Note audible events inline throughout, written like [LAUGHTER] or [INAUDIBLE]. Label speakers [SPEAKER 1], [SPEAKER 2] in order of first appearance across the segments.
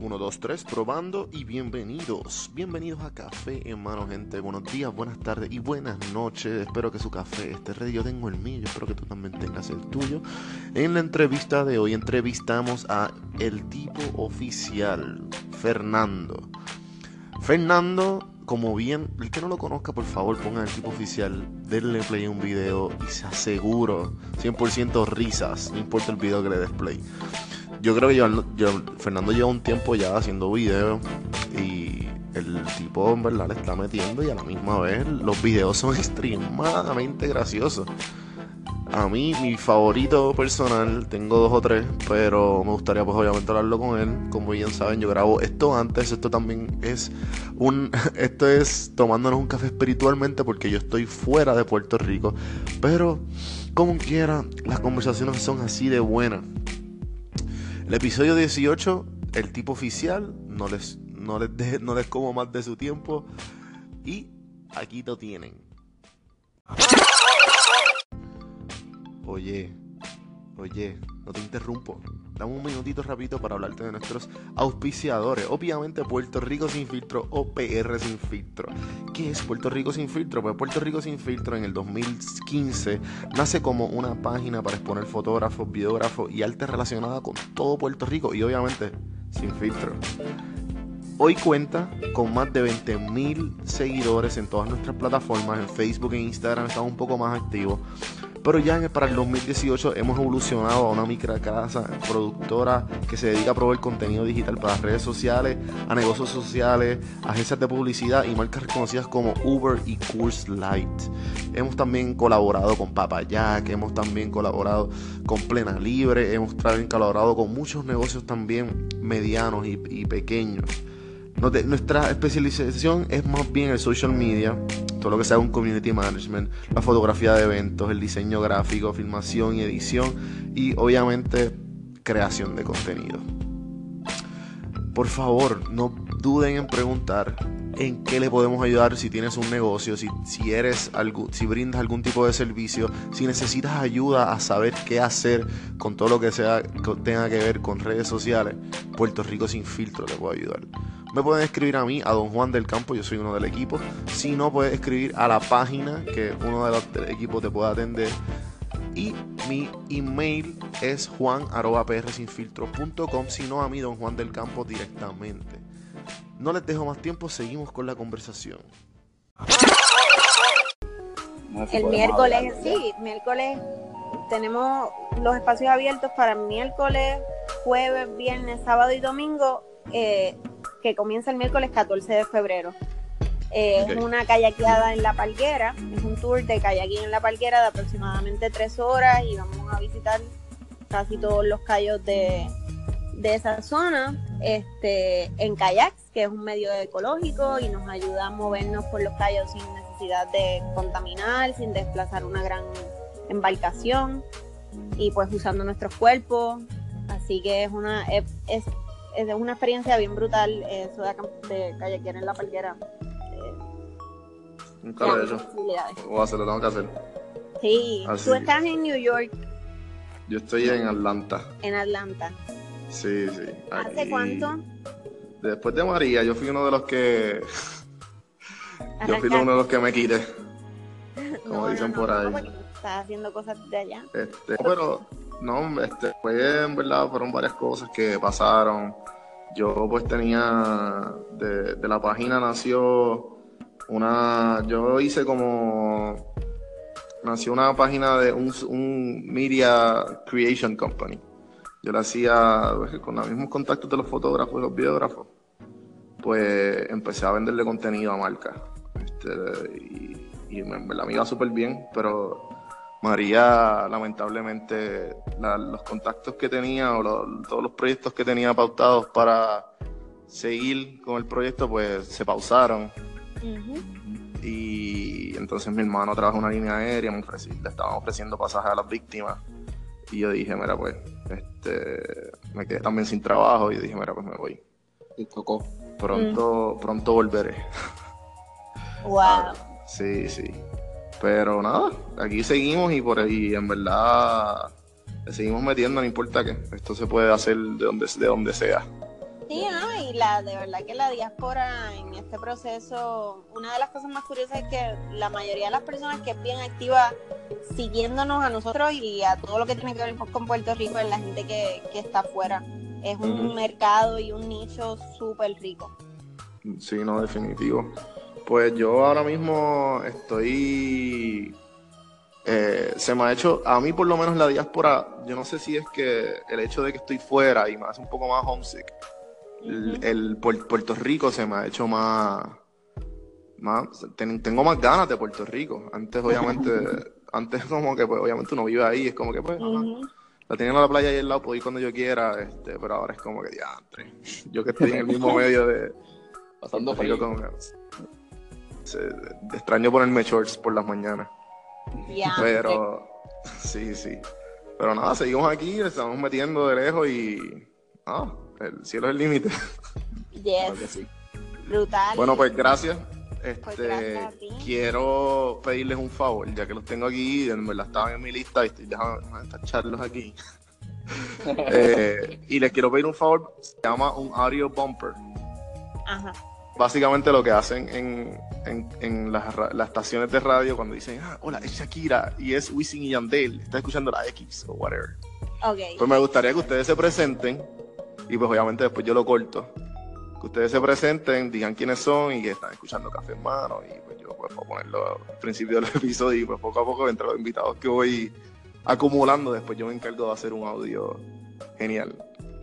[SPEAKER 1] 1, 2, 3, probando y bienvenidos. Bienvenidos a Café en gente. Buenos días, buenas tardes y buenas noches. Espero que su café esté ready. Yo tengo el mío, espero que tú también tengas el tuyo. En la entrevista de hoy entrevistamos a el tipo oficial, Fernando. Fernando, como bien, el que no lo conozca, por favor, ponga el tipo oficial, denle play un video y se aseguro 100% risas, no importa el video que le des play yo creo que yo, Fernando lleva un tiempo ya haciendo videos y el tipo en verdad le está metiendo y a la misma vez los videos son [LAUGHS] extremadamente graciosos. A mí, mi favorito personal, tengo dos o tres, pero me gustaría pues obviamente hablarlo con él. Como bien saben, yo grabo esto antes, esto también es un, [LAUGHS] esto es tomándonos un café espiritualmente porque yo estoy fuera de Puerto Rico. Pero, como quiera, las conversaciones son así de buenas. El episodio 18, el tipo oficial, no les, no les, no les como más de su tiempo. Y aquí lo tienen. Oye, oye, no te interrumpo. Dame un minutito rapidito para hablarte de nuestros auspiciadores. Obviamente Puerto Rico sin filtro o PR sin filtro. ¿Qué es Puerto Rico sin filtro? Pues Puerto Rico sin filtro en el 2015 nace como una página para exponer fotógrafos, videógrafos y arte relacionada con todo Puerto Rico y obviamente sin filtro. Hoy cuenta con más de 20.000 seguidores en todas nuestras plataformas, en Facebook e Instagram estamos un poco más activos. Pero ya para el 2018 hemos evolucionado a una micro casa productora que se dedica a proveer contenido digital para redes sociales, a negocios sociales, agencias de publicidad y marcas reconocidas como Uber y Course Light. Hemos también colaborado con Papayac, hemos también colaborado con Plena Libre, hemos también colaborado con muchos negocios también medianos y pequeños. Nuestra especialización es más bien el social media, todo lo que sea un community management, la fotografía de eventos, el diseño gráfico, filmación y edición y obviamente creación de contenido. Por favor, no duden en preguntar en qué le podemos ayudar si tienes un negocio, si, si eres algo, si brindas algún tipo de servicio, si necesitas ayuda a saber qué hacer con todo lo que sea tenga que ver con redes sociales, Puerto Rico sin filtro te puede ayudar. Me pueden escribir a mí, a Don Juan del Campo, yo soy uno del equipo. Si no, puedes escribir a la página que uno de los del equipo te pueda atender. Y mi email es juan.prsinfiltro.com, si no a mí, Don Juan del Campo, directamente. No les dejo más tiempo, seguimos con la conversación.
[SPEAKER 2] El miércoles, sí, miércoles tenemos los espacios abiertos para miércoles, jueves, viernes, sábado y domingo. Eh, que comienza el miércoles 14 de febrero. Eh, es una kayakeada en la palguera, es un tour de kayaking en la palguera de aproximadamente tres horas y vamos a visitar casi todos los cayos de, esa zona este, en kayaks, que es un medio ecológico y nos ayuda a movernos por los cayos sin necesidad de contaminar, sin desplazar una gran embarcación y pues usando nuestros cuerpos. Así que es una es es una experiencia bien brutal eso de, de callequera en la palguera.
[SPEAKER 1] Nunca lo he hecho. Voy a hacerlo, tengo que hacer.
[SPEAKER 2] Sí, tú estás en New York.
[SPEAKER 1] Yo estoy en Atlanta.
[SPEAKER 2] En Atlanta.
[SPEAKER 1] Sí, sí.
[SPEAKER 2] ¿Hace cuánto?
[SPEAKER 1] Después de María, yo fui uno de los que. [LAUGHS] yo fui uno de los que me quité. [LAUGHS] Como dicen por ahí.
[SPEAKER 2] estás haciendo cosas de allá.
[SPEAKER 1] Este, pero no, este, fue en verdad, fueron varias cosas que pasaron. Yo pues tenía, de, la página nació una, yo hice como, nació una página de un, Media Creation Company. Yo la hacía pues, con los mismos contactos de los fotógrafos y los videógrafos. Pues empecé a venderle contenido a marca. Este, y, y en me iba súper bien, pero María, lamentablemente, los contactos que tenía o todos los proyectos que tenía pautados para seguir con el proyecto, pues se pausaron. Y entonces mi hermano trabaja en una línea aérea, me le estaban ofreciendo pasajes a las víctimas. Y yo dije, mira, pues, este, me quedé también sin trabajo y dije, mira, pues me voy.
[SPEAKER 3] Y tocó.
[SPEAKER 1] Pronto, pronto volveré.
[SPEAKER 2] Wow.
[SPEAKER 1] sí, sí. Pero nada, aquí seguimos y por ahí en verdad le seguimos metiendo, no importa qué. Esto se puede hacer de donde, de donde sea.
[SPEAKER 2] Sí, ¿no? y la de verdad que la diáspora en este proceso, una de las cosas más curiosas es que la mayoría de las personas que es bien activa siguiéndonos a nosotros y a todo lo que tiene que ver con Puerto Rico es la gente que, que está afuera. Es un mercado y un nicho súper rico.
[SPEAKER 1] Sí, no, definitivo. Pues yo ahora mismo estoy eh, se me ha hecho, a mí por lo menos la diáspora, yo no sé si es que el hecho de que estoy fuera y me hace un poco más homesick, el, Puerto Rico se me ha hecho más, más tengo más ganas de Puerto Rico. Antes obviamente, [LAUGHS] antes como que pues obviamente uno vive ahí, es como que pues, la tenía en la playa ahí al lado, puedo ir cuando yo quiera, este, pero ahora es como que ya, yo que estoy en el mismo [LAUGHS] medio de
[SPEAKER 3] pasando frío,
[SPEAKER 1] extraño ponerme shorts por las mañanas. Pero, sí, sí. Pero nada, seguimos aquí, estamos metiendo de lejos y. Ah, el cielo es el límite.
[SPEAKER 2] Yes. Brutal.
[SPEAKER 1] Bueno, pues gracias. Pues este, quiero pedirles un favor, ya que los tengo aquí, en verdad estaban en mi lista y estoy dejando tacharlos aquí. [LAUGHS] Eh, y les quiero pedir un favor, se llama un audio bumper.
[SPEAKER 2] Ajá
[SPEAKER 1] básicamente lo que hacen en, en, las, estaciones de radio cuando dicen, ah, hola, es Shakira y es Wisin y Yandel, está escuchando la X o whatever.
[SPEAKER 2] Okay.
[SPEAKER 1] Pues me gustaría que ustedes se presenten y pues obviamente después yo lo corto. Que ustedes se presenten, digan quiénes son y que están escuchando Café en Mano y pues yo pues puedo ponerlo al principio del [LAUGHS] episodio y pues poco a poco entre los invitados que voy acumulando, después yo me encargo de hacer un audio genial.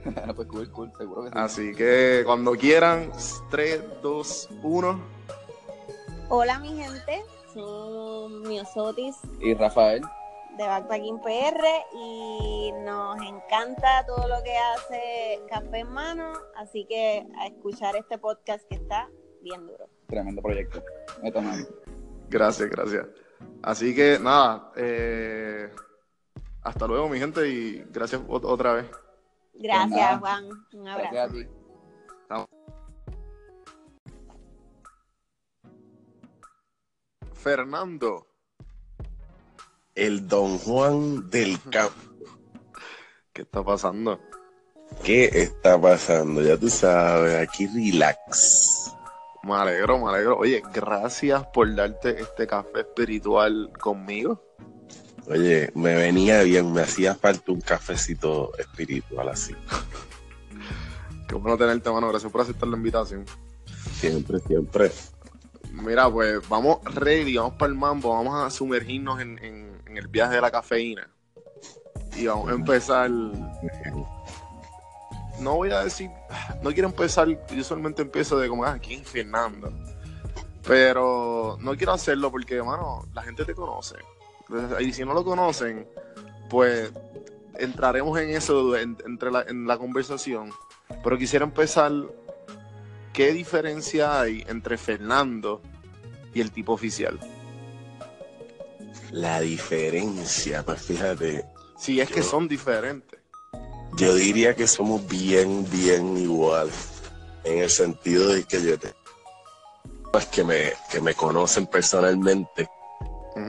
[SPEAKER 1] [LAUGHS]
[SPEAKER 3] pues cool, cool, seguro que sí.
[SPEAKER 1] Así que cuando quieran, 3, 2, 1.
[SPEAKER 2] Hola mi gente, soy Miosotis
[SPEAKER 3] y Rafael
[SPEAKER 2] de Backpacking PR y nos encanta todo lo que hace Café en Mano, así que a escuchar este podcast que está bien duro.
[SPEAKER 3] Tremendo proyecto.
[SPEAKER 1] Gracias, gracias. Así que nada, eh, hasta luego mi gente y gracias otra vez.
[SPEAKER 2] Gracias, Juan. Un abrazo.
[SPEAKER 1] Fernando.
[SPEAKER 4] El Don Juan del Campo.
[SPEAKER 1] ¿Qué está pasando?
[SPEAKER 4] ¿Qué está pasando? Ya tú sabes, aquí relax.
[SPEAKER 1] Me alegro, me alegro. Oye, gracias por darte este café espiritual conmigo.
[SPEAKER 4] Oye, me venía bien, me hacía falta un cafecito espiritual así.
[SPEAKER 1] Qué bueno tenerte, mano. Gracias por aceptar la invitación.
[SPEAKER 4] Siempre, siempre.
[SPEAKER 1] Mira, pues vamos ready, vamos para el mambo, vamos a sumergirnos en, el viaje de la cafeína. Y vamos a empezar. No voy a decir, no quiero empezar, yo solamente empiezo de como, ah, ¿quién Fernando? Pero no quiero hacerlo porque, hermano, la gente te conoce y si no lo conocen, pues entraremos en eso entre la, en la conversación. Pero quisiera empezar, ¿qué diferencia hay entre Fernando y el tipo oficial?
[SPEAKER 4] La diferencia, pues fíjate.
[SPEAKER 1] Si es que son diferentes.
[SPEAKER 4] Yo diría que somos bien, bien igual. En el sentido de que yo te. Pues que me, que me conocen personalmente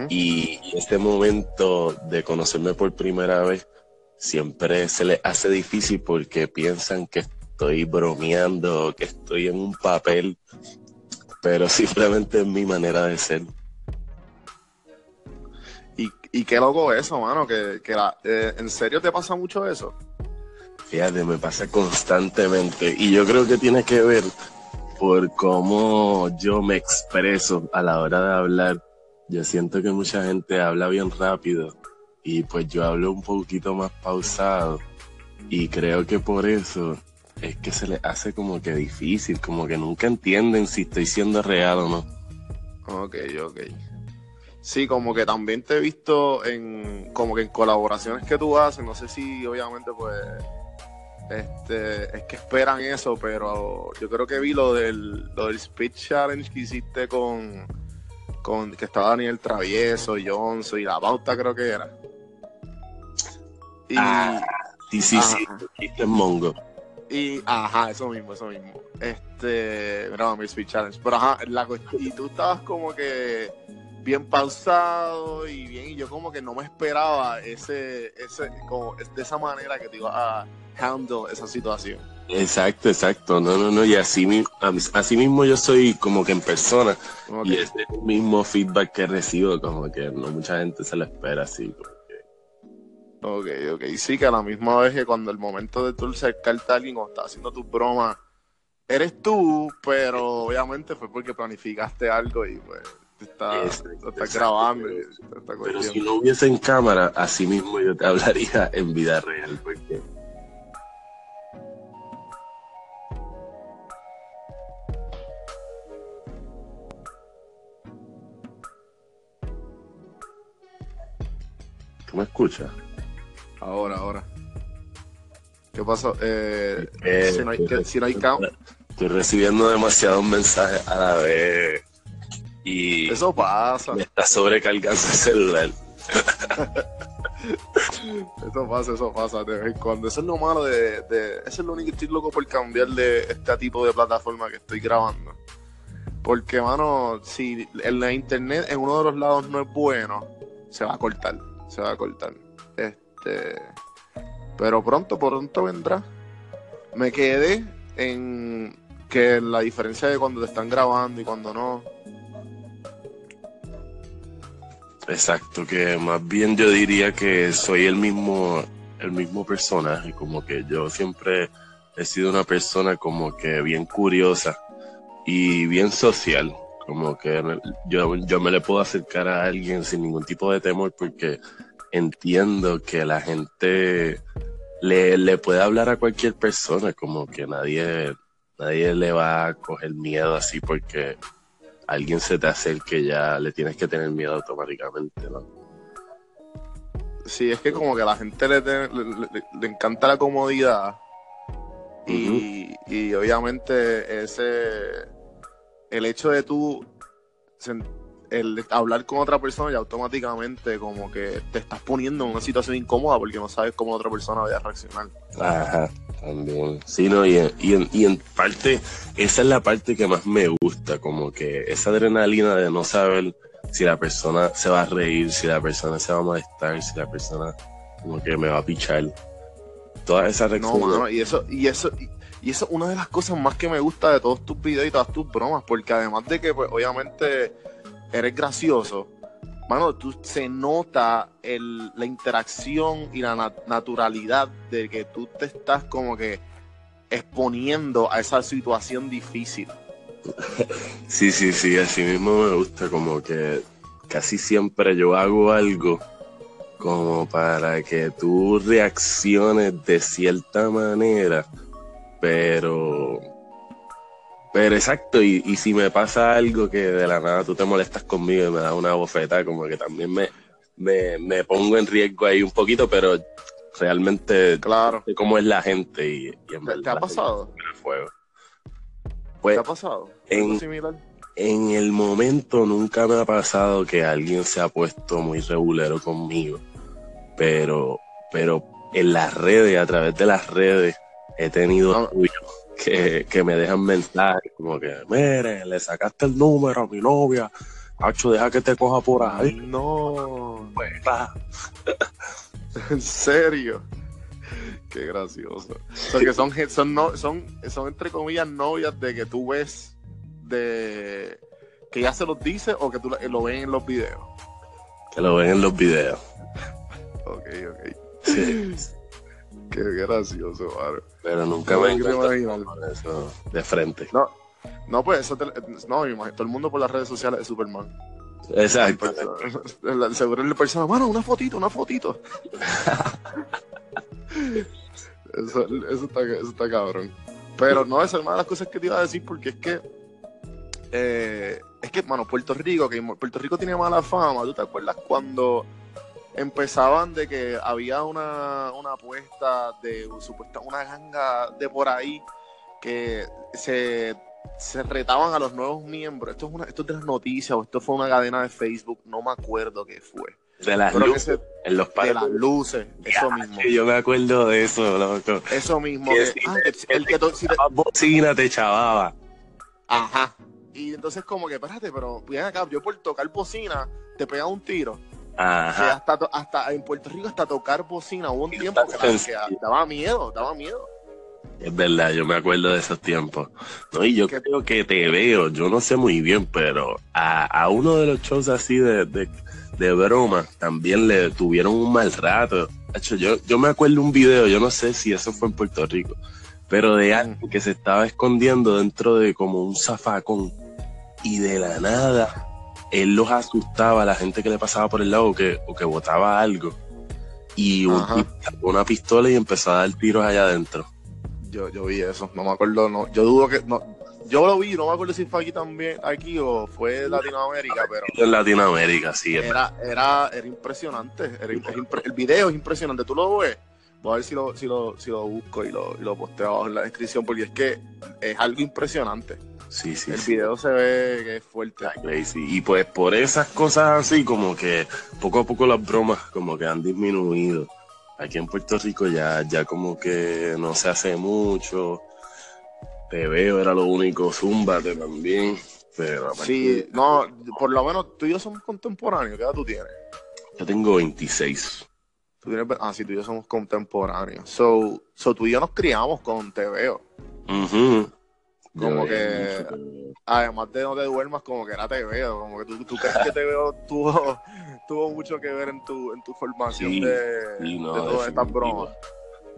[SPEAKER 4] y, este momento de conocerme por primera vez siempre se les hace difícil porque piensan que estoy bromeando, que estoy en un papel, pero [LAUGHS] simplemente es mi manera de ser.
[SPEAKER 1] Y, qué loco eso, mano, que, eh, en serio te pasa mucho eso.
[SPEAKER 4] Fíjate, me pasa constantemente y yo creo que tiene que ver por cómo yo me expreso a la hora de hablar yo siento que mucha gente habla bien rápido y pues yo hablo un poquito más pausado y creo que por eso es que se les hace como que difícil, como que nunca entienden si estoy siendo real o no.
[SPEAKER 1] Ok, ok. Sí, como que también te he visto en como que en colaboraciones que tú haces, no sé si obviamente pues este es que esperan eso, pero yo creo que vi lo del lo del speech challenge que hiciste con que estaba Daniel Travieso, Johnson y la pauta creo que era.
[SPEAKER 4] Y, ah, sí, sí, sí, en Mongo.
[SPEAKER 1] Y, ajá, eso mismo, eso mismo. Este, mira, mi Speed Challenge. Pero ajá, la y tú estabas como que bien pausado y bien, y yo como que no me esperaba ese, ese, como de esa manera que te iba a handle esa situación.
[SPEAKER 4] Exacto, exacto. No, no, no. Y así, así mismo yo soy como que en persona. Y es el mismo feedback que recibo, como que no mucha gente se lo espera así.
[SPEAKER 1] Ok, ok. Sí, que a la misma vez que cuando el momento de tú acercarte a alguien o estás haciendo tu broma, eres tú, pero obviamente fue porque planificaste algo y pues te estás, grabando.
[SPEAKER 4] pero si no hubiese en cámara, así mismo yo te hablaría [LAUGHS] en vida real, porque ¿Tú me escuchas?
[SPEAKER 1] Ahora, ahora. ¿Qué pasó? Eh, eh, si no hay, si no hay
[SPEAKER 4] Estoy recibiendo demasiados mensajes a la vez. Y
[SPEAKER 1] eso pasa.
[SPEAKER 4] Me está sobrecargando el celular.
[SPEAKER 1] eso pasa, eso pasa cuando. Eso es lo malo de, de. Eso es lo único que estoy loco por cambiar de este tipo de plataforma que estoy grabando. Porque, mano, si en la internet en uno de los lados no es bueno, se va a cortar se va a cortar. Este, pero pronto, pronto vendrá. Me quedé en que la diferencia de cuando te están grabando y cuando no.
[SPEAKER 4] Exacto, que más bien yo diría que soy el mismo, el mismo personaje, como que yo siempre he sido una persona como que bien curiosa y bien social, como que yo, yo me le puedo acercar a alguien sin ningún tipo de temor porque entiendo que la gente le, puede hablar a cualquier persona, como que nadie, nadie le va a coger miedo así porque alguien se te acerque ya le tienes que tener miedo automáticamente, ¿no?
[SPEAKER 1] Sí, es que como que a la gente le, le, encanta la comodidad y, y, obviamente ese el hecho de tú el hablar con otra persona y automáticamente como que te estás poniendo en una situación incómoda porque no sabes cómo otra persona vaya a reaccionar.
[SPEAKER 4] Ajá, también. Sí, no, y, y, en, parte, esa es la parte que más me gusta, como que esa adrenalina de no saber si la persona se va a reír, si la persona se va a molestar, si la persona como que me va a pichar. Todas esas reacciones.
[SPEAKER 1] No, y eso, y eso, y, eso es una de las cosas más que me gusta de todos tus videos y todas tus bromas, porque además de que, pues, obviamente eres gracioso, mano, tú, se nota el, la interacción y la naturalidad de que tú te estás como que exponiendo a esa situación difícil. [LAUGHS]
[SPEAKER 4] Sí, sí, sí, así mismo me gusta como que casi siempre yo hago algo como para que tú reacciones de cierta manera, pero pero exacto, y, y, si me pasa algo que de la nada tú te molestas conmigo y me das una bofeta, como que también me, me, pongo en riesgo ahí un poquito, pero realmente
[SPEAKER 1] claro.
[SPEAKER 4] sé cómo es la gente y, en verdad.
[SPEAKER 1] ¿Te ha pasado?
[SPEAKER 4] Fuego.
[SPEAKER 1] Pues, ¿Te ha pasado?
[SPEAKER 4] En, en el momento nunca me ha pasado que alguien se ha puesto muy regulero conmigo, pero, pero en las redes, a través de las redes, he tenido que, me dejan mensajes como que, mire, le sacaste el número a mi novia, Hacho, deja que te coja por ahí.
[SPEAKER 1] No. [LAUGHS] En serio. Qué gracioso. Porque son, son, no, son, son entre comillas novias de que tú ves de que ya se los dice o que tú lo ven en los videos.
[SPEAKER 4] Que lo ven en los videos. [LAUGHS]
[SPEAKER 1] ok, ok. Sí. Qué gracioso,
[SPEAKER 4] Pero nunca me he eso de frente.
[SPEAKER 1] No, no pues eso, no, todo el mundo por las redes sociales es Superman.
[SPEAKER 4] Exacto.
[SPEAKER 1] Seguro la persona, mano, una fotito, una fotito. [LAUGHS] eso, eso, está, eso está cabrón. Pero no, esa es una de las cosas que te iba a decir porque es que eh, es que, mano, Puerto Rico, que Puerto Rico tiene mala fama, ¿tú te acuerdas cuando empezaban de que había una, una apuesta de supuesta una ganga de por ahí que se, se retaban a los nuevos miembros. Esto es una, esto es de las noticias o esto fue una cadena de Facebook, no me acuerdo qué fue.
[SPEAKER 4] De las luces, en los
[SPEAKER 1] De las luces, eso mismo.
[SPEAKER 4] Yo me acuerdo de eso, loco.
[SPEAKER 1] Eso mismo. ah,
[SPEAKER 4] el, que si te... bocina te chavaba.
[SPEAKER 1] Ajá. Y entonces como que, espérate, pero bien acá, yo por tocar bocina te pega un tiro.
[SPEAKER 4] Ajá.
[SPEAKER 1] hasta, hasta en Puerto Rico hasta tocar bocina hubo un tiempo que, daba miedo, daba miedo.
[SPEAKER 4] Es verdad, yo me acuerdo de esos tiempos. No, y yo creo que te veo, yo no sé muy bien, pero a, a uno de los shows así de, de, de broma también le tuvieron un mal rato. Hecho, yo, yo me acuerdo un video, yo no sé si eso fue en Puerto Rico, pero de alguien que se estaba escondiendo dentro de como un zafacón y de la nada él los asustaba a la gente que le pasaba por el lado o que, o que botaba algo. Y un sacó una pistola y empezó a dar tiros allá adentro.
[SPEAKER 1] Yo, yo vi eso, no me acuerdo, no, yo dudo que, no, yo lo vi, no me acuerdo si fue aquí también, aquí o fue Latinoamérica, pero
[SPEAKER 4] En Latinoamérica, sí.
[SPEAKER 1] era, era, era impresionante, era, impre- el video es impresionante, tú lo ves, voy a ver si lo, si lo, si lo busco y lo, y lo posteo abajo en la descripción, porque es que es algo impresionante,
[SPEAKER 4] Sí, sí,
[SPEAKER 1] el
[SPEAKER 4] sí.
[SPEAKER 1] video se ve que es fuerte.
[SPEAKER 4] Crazy. Y pues por esas cosas así, como que poco a poco las bromas como que han disminuido. Aquí en Puerto Rico ya, ya como que no se hace mucho. Te veo, era lo único, Zúmbate también. Pero
[SPEAKER 1] Sí, no, por lo menos tú y yo somos contemporáneos, ¿qué edad tú tienes?
[SPEAKER 4] yo tengo 26.
[SPEAKER 1] Tú tienes ah, sí, tú y yo somos contemporáneos. So, so tú y yo nos criamos con Te Veo.
[SPEAKER 4] Ujú.
[SPEAKER 1] Como
[SPEAKER 4] Yo
[SPEAKER 1] que-
[SPEAKER 4] mucho
[SPEAKER 1] Además de no te duermas, como que era Te Veo. Como que tú, tú crees que Te Veo [LAUGHS] tuvo, tuvo mucho que ver en tu, en tu formación
[SPEAKER 4] Sí,
[SPEAKER 1] de,
[SPEAKER 4] sí, no,
[SPEAKER 1] de todas estas bromas.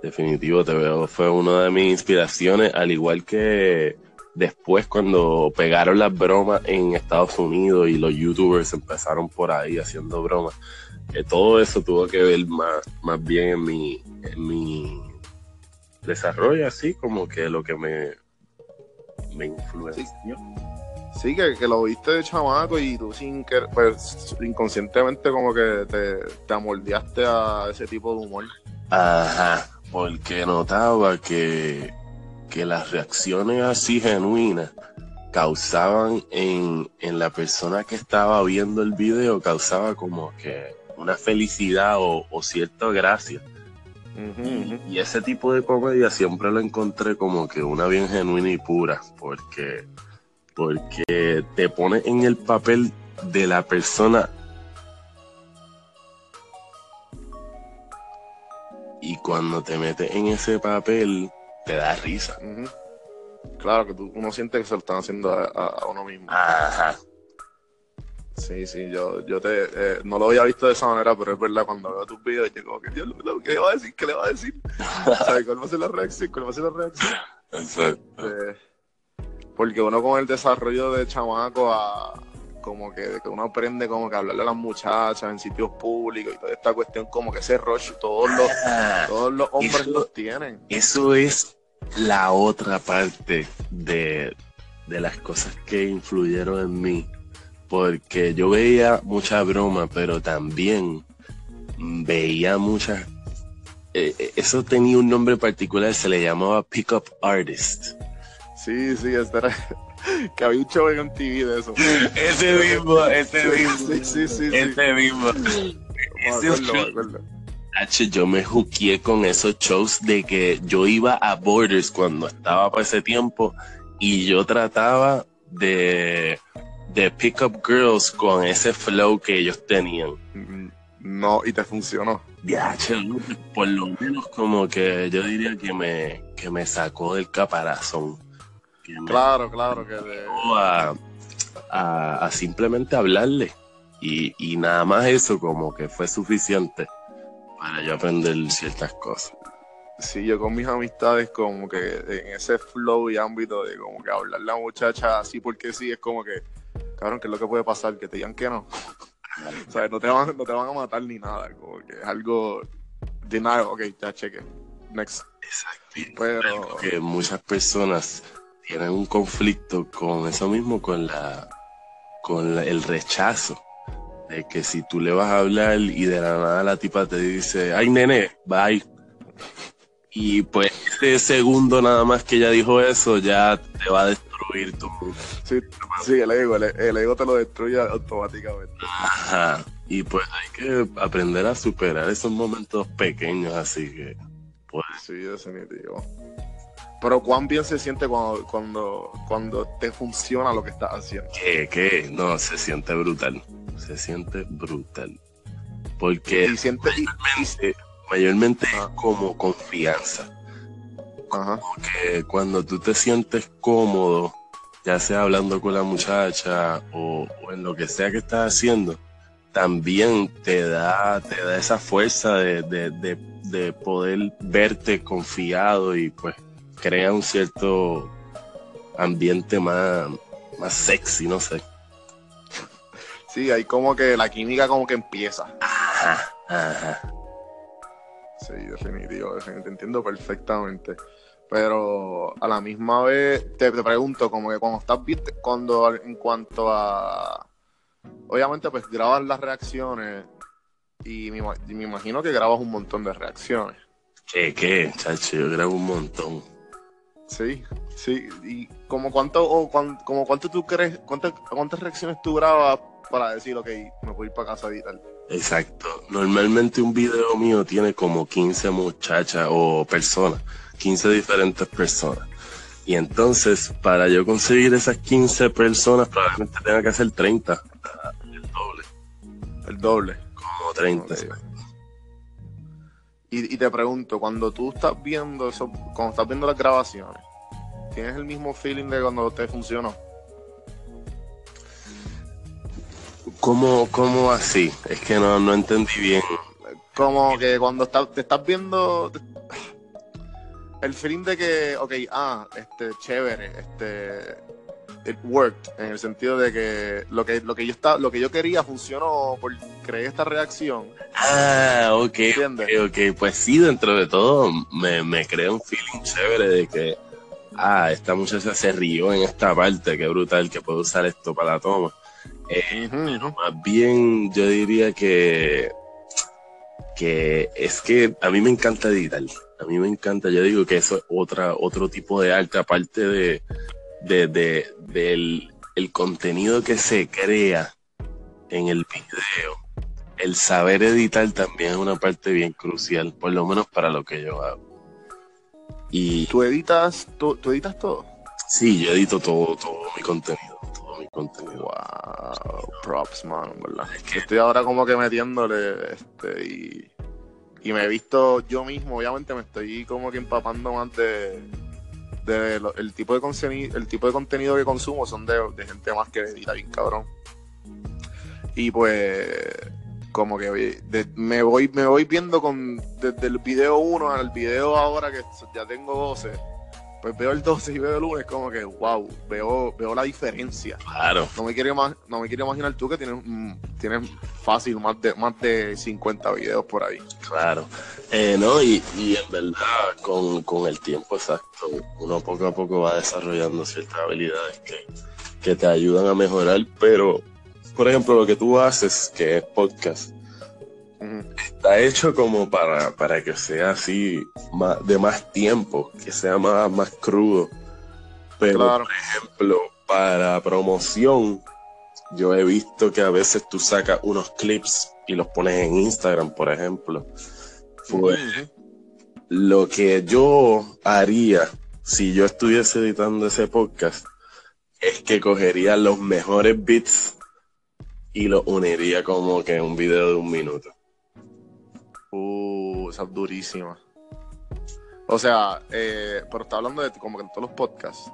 [SPEAKER 4] Definitivo, te veo. Fue una de mis inspiraciones, al igual que después cuando pegaron las bromas en Estados Unidos y los youtubers empezaron por ahí haciendo bromas. que todo eso tuvo que ver más, más bien en mi, en mi desarrollo, así como que lo que me, me influenció.
[SPEAKER 1] Sí, que, que lo viste de chamaco y tú sin que, pues, inconscientemente como que te, te amoldeaste a ese tipo de humor.
[SPEAKER 4] Ajá, porque notaba que, que las reacciones así genuinas causaban en, en la persona que estaba viendo el video, causaba como que una felicidad o, o cierta gracia. Y ese tipo de comedia siempre lo encontré como que una bien genuina y pura, porque, porque te pone en el papel de la persona y cuando te metes en ese papel te da risa.
[SPEAKER 1] Claro que tú, uno siente que se lo están haciendo a- a uno mismo.
[SPEAKER 4] Ajá.
[SPEAKER 1] Sí, sí, yo, yo te, eh, no lo había visto de esa manera, pero es verdad, cuando veo tus videos, yo como que, Dios, lo- ¿qué le va a decir? ¿Qué le va a decir? ¿Sabes cuál va a ser la reacción? ¿Cuál va a ser la reacción?
[SPEAKER 4] Exacto.
[SPEAKER 1] Eh, porque uno con el desarrollo de chamaco a como que, que uno aprende como que a hablarle a las muchachas en sitios públicos y toda esta cuestión como que ese rush todos los,
[SPEAKER 4] Ah,
[SPEAKER 1] todos los hombres
[SPEAKER 4] Eso-
[SPEAKER 1] los tienen.
[SPEAKER 4] Eso es la otra parte de, de las cosas que influyeron en mí. Porque yo veía mucha broma, pero también veía muchas... eh, eh, eso tenía un nombre particular, se le llamaba Pickup Artist.
[SPEAKER 1] Sí, sí, era [LAUGHS] que había un show en MTV de eso.
[SPEAKER 4] Ese mismo, ese
[SPEAKER 1] Sí, sí, sí, sí.
[SPEAKER 4] ese mismo. Ese yo me juqué con esos shows de que yo iba a Borders cuando estaba para ese tiempo y yo trataba de, de pick up girls con ese flow que ellos tenían.
[SPEAKER 1] No, y te funcionó.
[SPEAKER 4] Ya, por lo menos como que yo diría que me, que me sacó del caparazón. Que me
[SPEAKER 1] Claro, claro, que de,
[SPEAKER 4] a, a- a simplemente hablarle. Y, y nada más eso como que fue suficiente para yo aprender ciertas cosas.
[SPEAKER 1] Sí, yo con mis amistades como que en ese flow y ámbito de como que hablar la muchacha así porque sí, es como que, cabrón, ¿qué es lo que puede pasar? Que te digan que no. [LAUGHS] o sea, no te, van, no te van a matar ni nada, como que es algo de nada, ok, ya cheque. Next.
[SPEAKER 4] Exacto.
[SPEAKER 1] Pero,
[SPEAKER 4] que muchas personas tienen un conflicto con eso mismo, con la con la- el rechazo. De que si tú le vas a hablar y de la nada la tipa te dice, ay nene, bye. Y pues ese segundo nada más que ella dijo eso, ya te va a destruir tu
[SPEAKER 1] sí, sí, el ego, el, el ego te lo destruye automáticamente.
[SPEAKER 4] Ajá. Y pues hay que aprender a superar esos momentos pequeños, así que pues
[SPEAKER 1] Sí, definitivo. Pero cuán bien se siente cuando, cuando, cuando te funciona lo que estás haciendo.
[SPEAKER 4] que, que no, se siente brutal. Se siente brutal. Porque
[SPEAKER 1] Y siente,
[SPEAKER 4] mayormente, mayormente
[SPEAKER 1] Ah.
[SPEAKER 4] es como confianza. Que cuando tú te sientes cómodo, ya sea hablando con la muchacha o, en lo que sea que estás haciendo, también te da, te da esa fuerza de, de, de, poder verte confiado y pues crea un cierto ambiente más, más sexy, no sé.
[SPEAKER 1] Sí, hay como que la química como que empieza.
[SPEAKER 4] Ajá, ajá.
[SPEAKER 1] Sí, definitivo, definitivo, te entiendo perfectamente. Pero a la misma vez te, pregunto, como que cuando estás cuando en cuanto a obviamente pues grabas las reacciones y me, me imagino que grabas un montón de reacciones.
[SPEAKER 4] ¿Qué, qué, chacho? Yo grabo un montón.
[SPEAKER 1] Sí, sí. ¿Y como cuánto, o como cuánto tú crees, cuántas, cuántas reacciones tú grabas para decir, ok, me voy ir para casa y tal?
[SPEAKER 4] Exacto. Normalmente un video mío tiene como 15 muchachas o personas, 15 diferentes personas. Y entonces, para yo conseguir esas 15 personas, probablemente tenga que hacer 30. El doble.
[SPEAKER 1] El doble.
[SPEAKER 4] Como 30.
[SPEAKER 1] Y, y, te pregunto, cuando tú estás viendo eso, cuando estás viendo las grabaciones, ¿tienes el mismo feeling de cuando te funcionó?
[SPEAKER 4] ¿Cómo, cómo así? Es que no, no entendí bien.
[SPEAKER 1] Como que cuando te estás viendo el feeling de que, ok, ah, este, chévere, este, it worked, en el sentido de que lo que, lo que yo está, lo que yo quería funcionó por crear esta reacción.
[SPEAKER 4] Ah, ok, ok, pues sí, dentro de todo me, me crea un feeling chévere de que, ah, esta muchacha se rió en esta parte, qué brutal que puedo usar esto para la toma. Eh, más bien yo diría que, que es que a mí me encanta editar. A mí me encanta, yo digo que eso es otra, otro tipo de arte, aparte de, de, del el contenido que se crea en el video. El saber editar también es una parte bien crucial, por lo menos para lo que yo hago.
[SPEAKER 1] Y ¿Tú editas, tú, tú editas todo?
[SPEAKER 4] Sí, yo edito todo, todo mi contenido mi contenido.
[SPEAKER 1] Wow, props, man, ¿verdad? estoy ahora como que metiéndole, este, y, y me he visto yo mismo, obviamente me estoy como que empapando más de, de el tipo de contenido, el tipo de contenido que consumo son de, gente más que edita bien cabrón. Y pues como que me voy me voy viendo con desde el video 1 al video ahora que ya tengo 12 pues veo el 12 y veo el lunes como que, wow, veo, veo la diferencia.
[SPEAKER 4] Claro.
[SPEAKER 1] No me quiero, no me quiero imaginar tú que tienes, tienes fácil más de, más de 50 videos por ahí.
[SPEAKER 4] Claro. Eh, no, y, y, en verdad, con, con, el tiempo exacto, uno poco a poco va desarrollando ciertas habilidades que, que te ayudan a mejorar, pero, por ejemplo, lo que tú haces, que es podcast, Está hecho como para, para que sea así de más tiempo, que sea más, más crudo. Pero, por ejemplo, para promoción, yo he visto que a veces tú sacas unos clips y los pones en Instagram, por ejemplo. Pues, lo que yo haría si yo estuviese editando ese podcast es que cogería los mejores bits y los uniría como que en un video de un minuto.
[SPEAKER 1] Uh, esa es durísima. O sea, eh, pero está hablando de como que en todos los podcasts.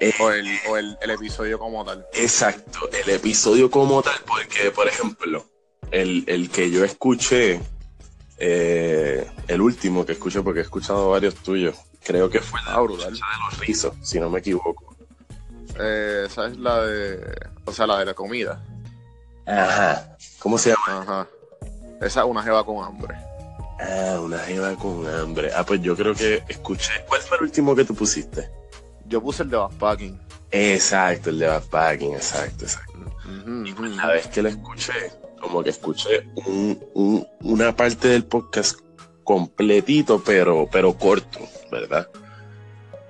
[SPEAKER 1] Eh, o, el, episodio como tal.
[SPEAKER 4] Exacto, el episodio como tal, porque, por ejemplo, el, que yo escuché, eh, el último que escuché, porque he escuchado varios tuyos, creo que fue
[SPEAKER 1] la
[SPEAKER 4] de los rizos, si no me equivoco.
[SPEAKER 1] esa es la de, o sea, la de la comida.
[SPEAKER 4] Ajá. ¿Cómo se llama?
[SPEAKER 1] Ajá. Esa es una jeva con hambre.
[SPEAKER 4] Ah, una jeva con hambre. Ah, pues yo creo que escuché. ¿Cuál fue el último que tú pusiste?
[SPEAKER 1] Yo puse el de backpacking.
[SPEAKER 4] Exacto, el de backpacking, exacto, exacto. y pues la vez que lo escuché, como que escuché una parte del podcast completito, pero, pero corto, ¿verdad?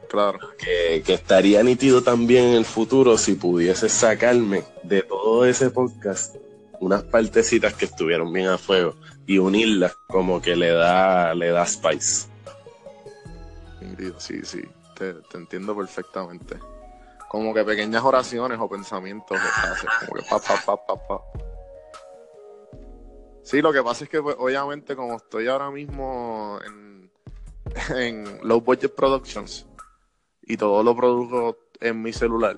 [SPEAKER 1] Claro.
[SPEAKER 4] Que, que, estaría nítido también en el futuro si pudiese sacarme de todo ese podcast unas partecitas que estuvieron bien a fuego y unirlas como que le da, le da spice.
[SPEAKER 1] Sí, sí, te, entiendo perfectamente. Como que pequeñas oraciones o pensamientos como que pa, pa, pa, pa, pa. Sí, lo que pasa es que pues, obviamente como estoy ahora mismo en, [LAUGHS] en Low Budget Productions y todo lo produjo en mi celular.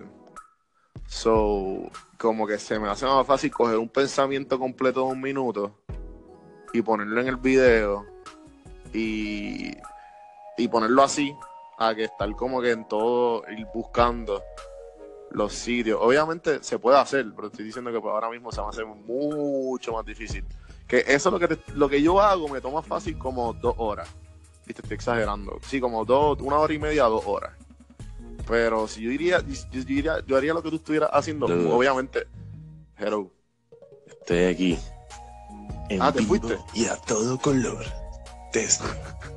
[SPEAKER 1] So, como que se me hace más fácil coger un pensamiento completo de un minuto y ponerlo en el video y, y ponerlo así, a que estar como que en todo, ir buscando los sitios. Obviamente se puede hacer, pero estoy diciendo que pues ahora mismo se va a hacer mucho más difícil. Que eso lo que, lo que yo hago me toma fácil como dos horas. Viste, estoy exagerando. Sí, como dos, una hora y media, dos horas. Pero si yo diría, yo, diría, yo haría lo que tú estuvieras haciendo, obviamente. Hello.
[SPEAKER 4] Estoy aquí.
[SPEAKER 1] ah, te fuiste.
[SPEAKER 4] Y a todo color. Desde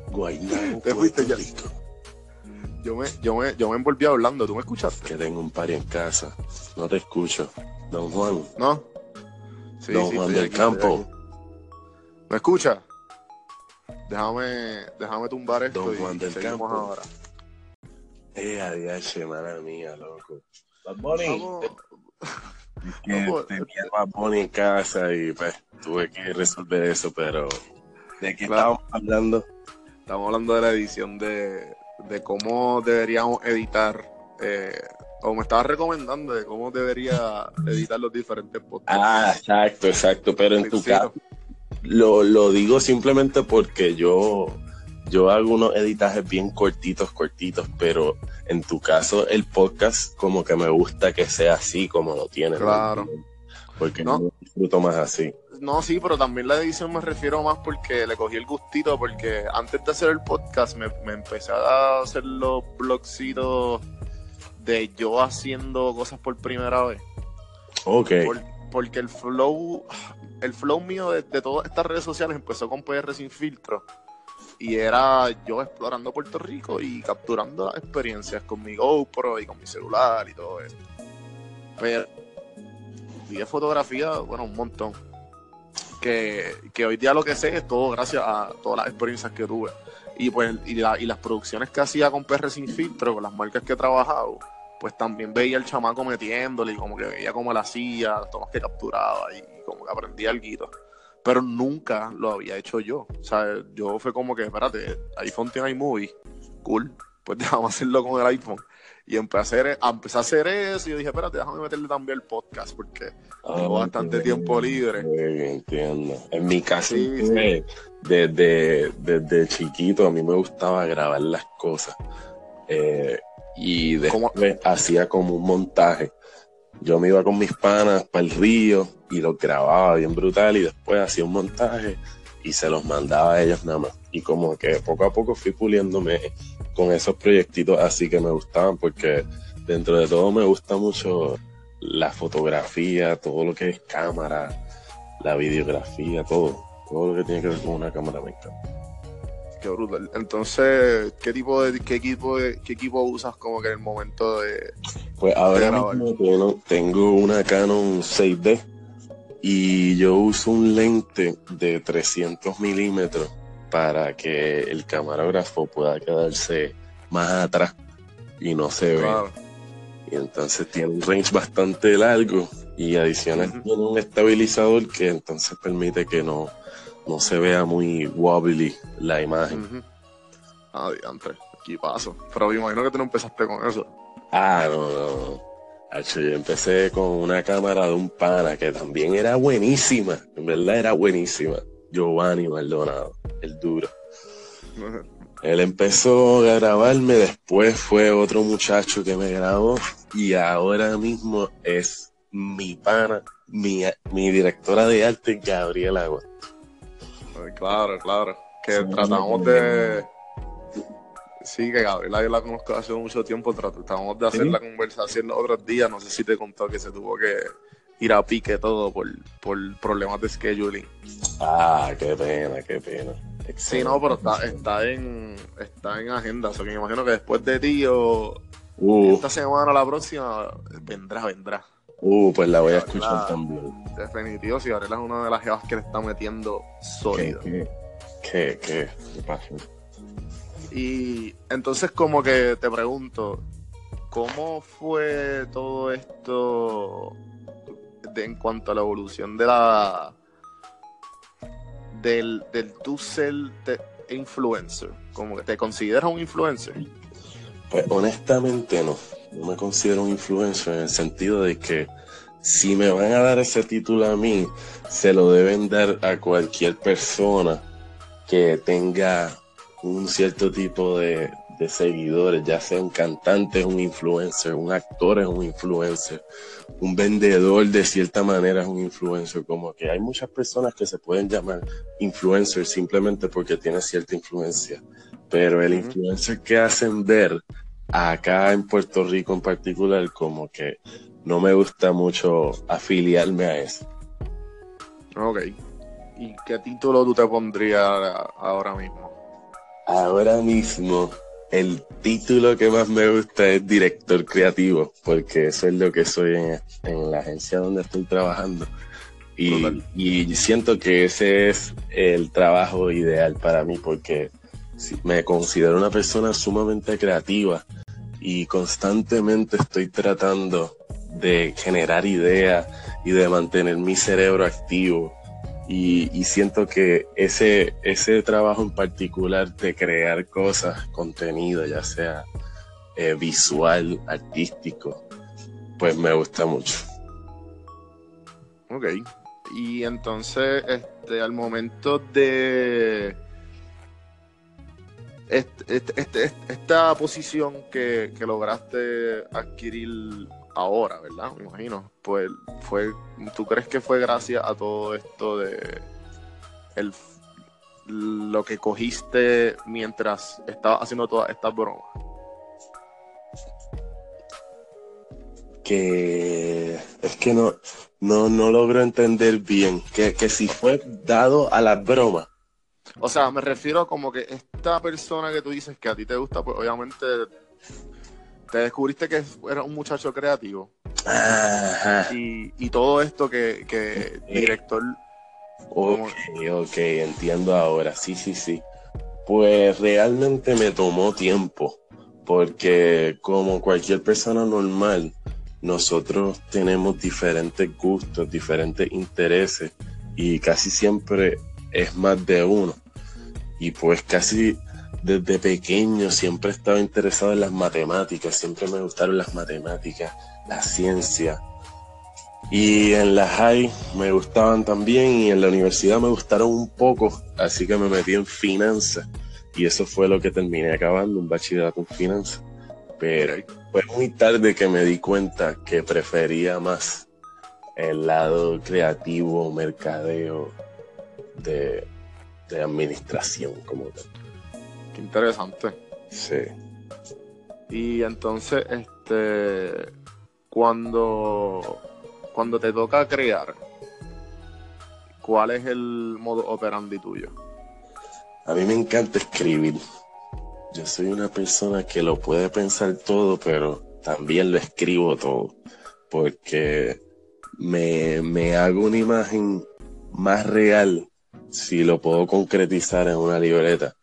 [SPEAKER 4] Guaynabo,
[SPEAKER 1] te fuiste ya. Yo me, yo, me, yo me envolví hablando, ¿tú me escuchaste?
[SPEAKER 4] Que tengo un par en casa. No te escucho. Don Juan.
[SPEAKER 1] ¿No?
[SPEAKER 4] Sí, Don Juan del Campo.
[SPEAKER 1] ¿Me escucha? Déjame, déjame tumbar esto
[SPEAKER 4] Don Juan
[SPEAKER 1] y
[SPEAKER 4] del
[SPEAKER 1] seguimos
[SPEAKER 4] Campo.
[SPEAKER 1] ahora.
[SPEAKER 4] Eh, adiós, hermana mía, loco. Bad
[SPEAKER 1] Vamos-
[SPEAKER 4] que
[SPEAKER 1] Vamos-
[SPEAKER 4] tenía Bad Bunny en casa y pues tuve que resolver eso, pero ¿de qué
[SPEAKER 1] Claro.
[SPEAKER 4] estábamos hablando?
[SPEAKER 1] Estamos hablando de la edición de, de cómo deberíamos editar, eh, o me estabas recomendando de cómo debería editar los diferentes podcasts.
[SPEAKER 4] Ah, exacto, exacto, pero en tu
[SPEAKER 1] Sí,
[SPEAKER 4] caso lo, lo digo simplemente porque yo, yo hago unos editajes bien cortitos, cortitos, pero en tu caso el podcast como que me gusta que sea así como lo tienes. ¿no?
[SPEAKER 1] Claro.
[SPEAKER 4] Porque
[SPEAKER 1] ¿No?
[SPEAKER 4] disfruto más así.
[SPEAKER 1] No, sí, pero también la edición me refiero más porque le cogí el gustito, porque antes de hacer el podcast me, me empecé a hacer los blogcitos de yo haciendo cosas por primera vez.
[SPEAKER 4] Ok.
[SPEAKER 1] Por- porque el flow, el flow mío de, de todas estas redes sociales empezó con PR sin filtro. Y era yo explorando Puerto Rico y capturando las experiencias con mi GoPro y con mi celular y todo eso. Pero y de fotografía, bueno, un montón. Que, que hoy día lo que sé es todo gracias a todas las experiencias que tuve. Y pues, y, la- y las producciones que hacía con PR sin filtro, con las marcas que he trabajado, pues también veía el chamaco metiéndole y como que veía cómo él hacía, las tomas que capturaba y como que aprendía algo. Pero nunca lo había hecho yo. O sea, yo fue como que, espérate, iPhone tiene iMovie, cool, pues [LAUGHS] déjame hacerlo con el iPhone. Y empecé a hacer, empecé a hacer eso y yo dije, espérate, déjame meterle también el podcast porque tengo
[SPEAKER 4] Ah,
[SPEAKER 1] bastante
[SPEAKER 4] ok.
[SPEAKER 1] tiempo libre.
[SPEAKER 4] Entiendo. En mi caso,
[SPEAKER 1] Sí,
[SPEAKER 4] eh, desde, desde chiquito a mí me gustaba grabar las cosas. Eh, y hacía como un montaje. Yo me iba con mis panas para el río y los grababa bien brutal y después hacía un montaje y se los mandaba a ellos nada más. Y como que poco a poco fui puliéndome con esos proyectitos así que me gustaban porque dentro de todo me gusta mucho la fotografía, todo lo que es cámara, la videografía, todo. Todo lo que tiene que ver con una cámara me encanta.
[SPEAKER 1] Qué brutal. Entonces, ¿qué tipo de qué equipo de- qué equipo usas como que en el momento de
[SPEAKER 4] Pues ahora
[SPEAKER 1] grabar.
[SPEAKER 4] mismo tengo una Canon 6D y yo uso un lente de 300 milímetros para que el camarógrafo pueda quedarse más atrás y no se vea.
[SPEAKER 1] Claro.
[SPEAKER 4] Y entonces tiene un range bastante largo y adicional tiene un estabilizador que entonces permite que no, no se vea muy wobbly la imagen.
[SPEAKER 1] Ujú. Ah, diantre, equipazo. Pero me imagino que tú no empezaste con eso.
[SPEAKER 4] Ah, no, no, no. Yo empecé con una cámara de un pana que también era buenísima. En verdad era buenísima. Giovanni Maldonado, el duro. Él empezó a grabarme, después fue otro muchacho que me grabó y ahora mismo es mi pana, mi, mi directora de arte, Gabriela.
[SPEAKER 1] Ay, Claro, claro. Que
[SPEAKER 4] Sí,
[SPEAKER 1] tratamos de. Sí, que Gabriela yo la conozco hace mucho tiempo. Tratamos de hacer
[SPEAKER 4] Sí.
[SPEAKER 1] la conversación los otros días. No sé si te contó que se tuvo que ir a pique todo por, por problemas de scheduling.
[SPEAKER 4] Ah, qué pena, qué pena.
[SPEAKER 1] Sí, no, pero está, está en está en agenda. O sea, que me imagino que después de ti o
[SPEAKER 4] Uh,
[SPEAKER 1] esta semana o la próxima vendrá, vendrá.
[SPEAKER 4] uh, pues la voy a escuchar también.
[SPEAKER 1] Definitivo, si Gabriela es una de las jevas que le está metiendo
[SPEAKER 4] ¿Qué,
[SPEAKER 1] sólido.
[SPEAKER 4] qué, qué, qué, qué pasa?
[SPEAKER 1] Y entonces como que te pregunto, ¿cómo fue todo esto en cuanto a la evolución de la del, del tu ser influencer? Como que te consideras un influencer.
[SPEAKER 4] Pues honestamente no. No me considero un influencer en el sentido de que si me van a dar ese título a mí, se lo deben dar a cualquier persona que tenga un cierto tipo de, de seguidores, ya sea un cantante es un influencer, un actor es un influencer, un vendedor de cierta manera es un influencer, como que hay muchas personas que se pueden llamar influencers simplemente porque tienen cierta influencia, pero el influencer que hacen ver acá en Puerto Rico en particular como que no me gusta mucho afiliarme a eso.
[SPEAKER 1] Ok. ¿Y qué título tú te pondrías ahora mismo?
[SPEAKER 4] Ahora mismo, el título que más me gusta es director creativo, porque eso es lo que soy en, la agencia donde estoy trabajando. Y, y, siento que ese es el trabajo ideal para mí, porque me considero una persona sumamente creativa y constantemente estoy tratando de generar ideas y de mantener mi cerebro activo. Y, siento que ese, ese trabajo en particular de crear cosas, contenido, ya sea eh, visual, artístico, pues me gusta mucho.
[SPEAKER 1] Ok. Y entonces, este, al momento de esta posición que, que lograste adquirir ahora, ¿verdad? Me imagino. Pues fue, ¿tú crees que fue gracias a todo esto de el, lo que cogiste mientras estabas haciendo todas estas bromas?
[SPEAKER 4] Que es que no, no, no logro entender bien. Que, que si fue dado a las bromas.
[SPEAKER 1] O sea, me refiero como que esta persona que tú dices que a ti te gusta, pues obviamente te descubriste que era un muchacho creativo. Y, todo esto que, que director.
[SPEAKER 4] Ok, ok, entiendo ahora. Sí, sí, sí. Pues realmente me tomó tiempo. Porque como cualquier persona normal, nosotros tenemos diferentes gustos, diferentes intereses. Y casi siempre es más de uno. Y pues casi desde pequeño siempre he estado interesado en las matemáticas, siempre me gustaron las matemáticas, la ciencia. Y en la high me gustaban también y en la universidad me gustaron un poco, así que me metí en finanzas. Y eso fue lo que terminé acabando, un bachillerato en finanzas. Pero fue muy tarde que me di cuenta que prefería más el lado creativo, mercadeo, de, de administración como tal.
[SPEAKER 1] Qué interesante.
[SPEAKER 4] Sí.
[SPEAKER 1] Y entonces, este, cuando, cuando te toca crear, ¿cuál es el modo operandi tuyo?
[SPEAKER 4] A mí me encanta escribir. Yo soy una persona que lo puede pensar todo, pero también lo escribo todo. Porque me, me hago una imagen más real si lo puedo concretizar en una libreta.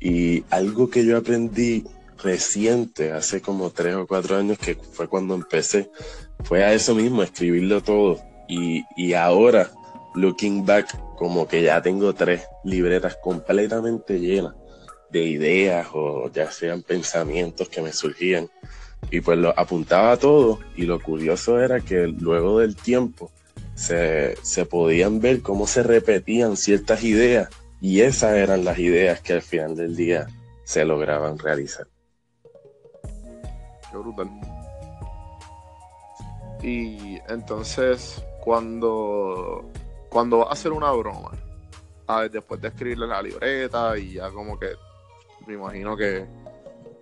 [SPEAKER 4] Y algo que yo aprendí reciente, hace como tres o cuatro años, que fue cuando empecé, fue a eso mismo, escribirlo todo. Y, y ahora, looking back, como que ya tengo tres libretas completamente llenas de ideas o ya sean pensamientos que me surgían. Y pues lo apuntaba todo y lo curioso era que luego del tiempo se, se podían ver cómo se repetían ciertas ideas y esas eran las ideas que al final del día se lograban realizar.
[SPEAKER 1] Qué brutal. Y entonces, cuando, cuando vas a hacer una broma, después de escribirle la libreta y ya como que me imagino que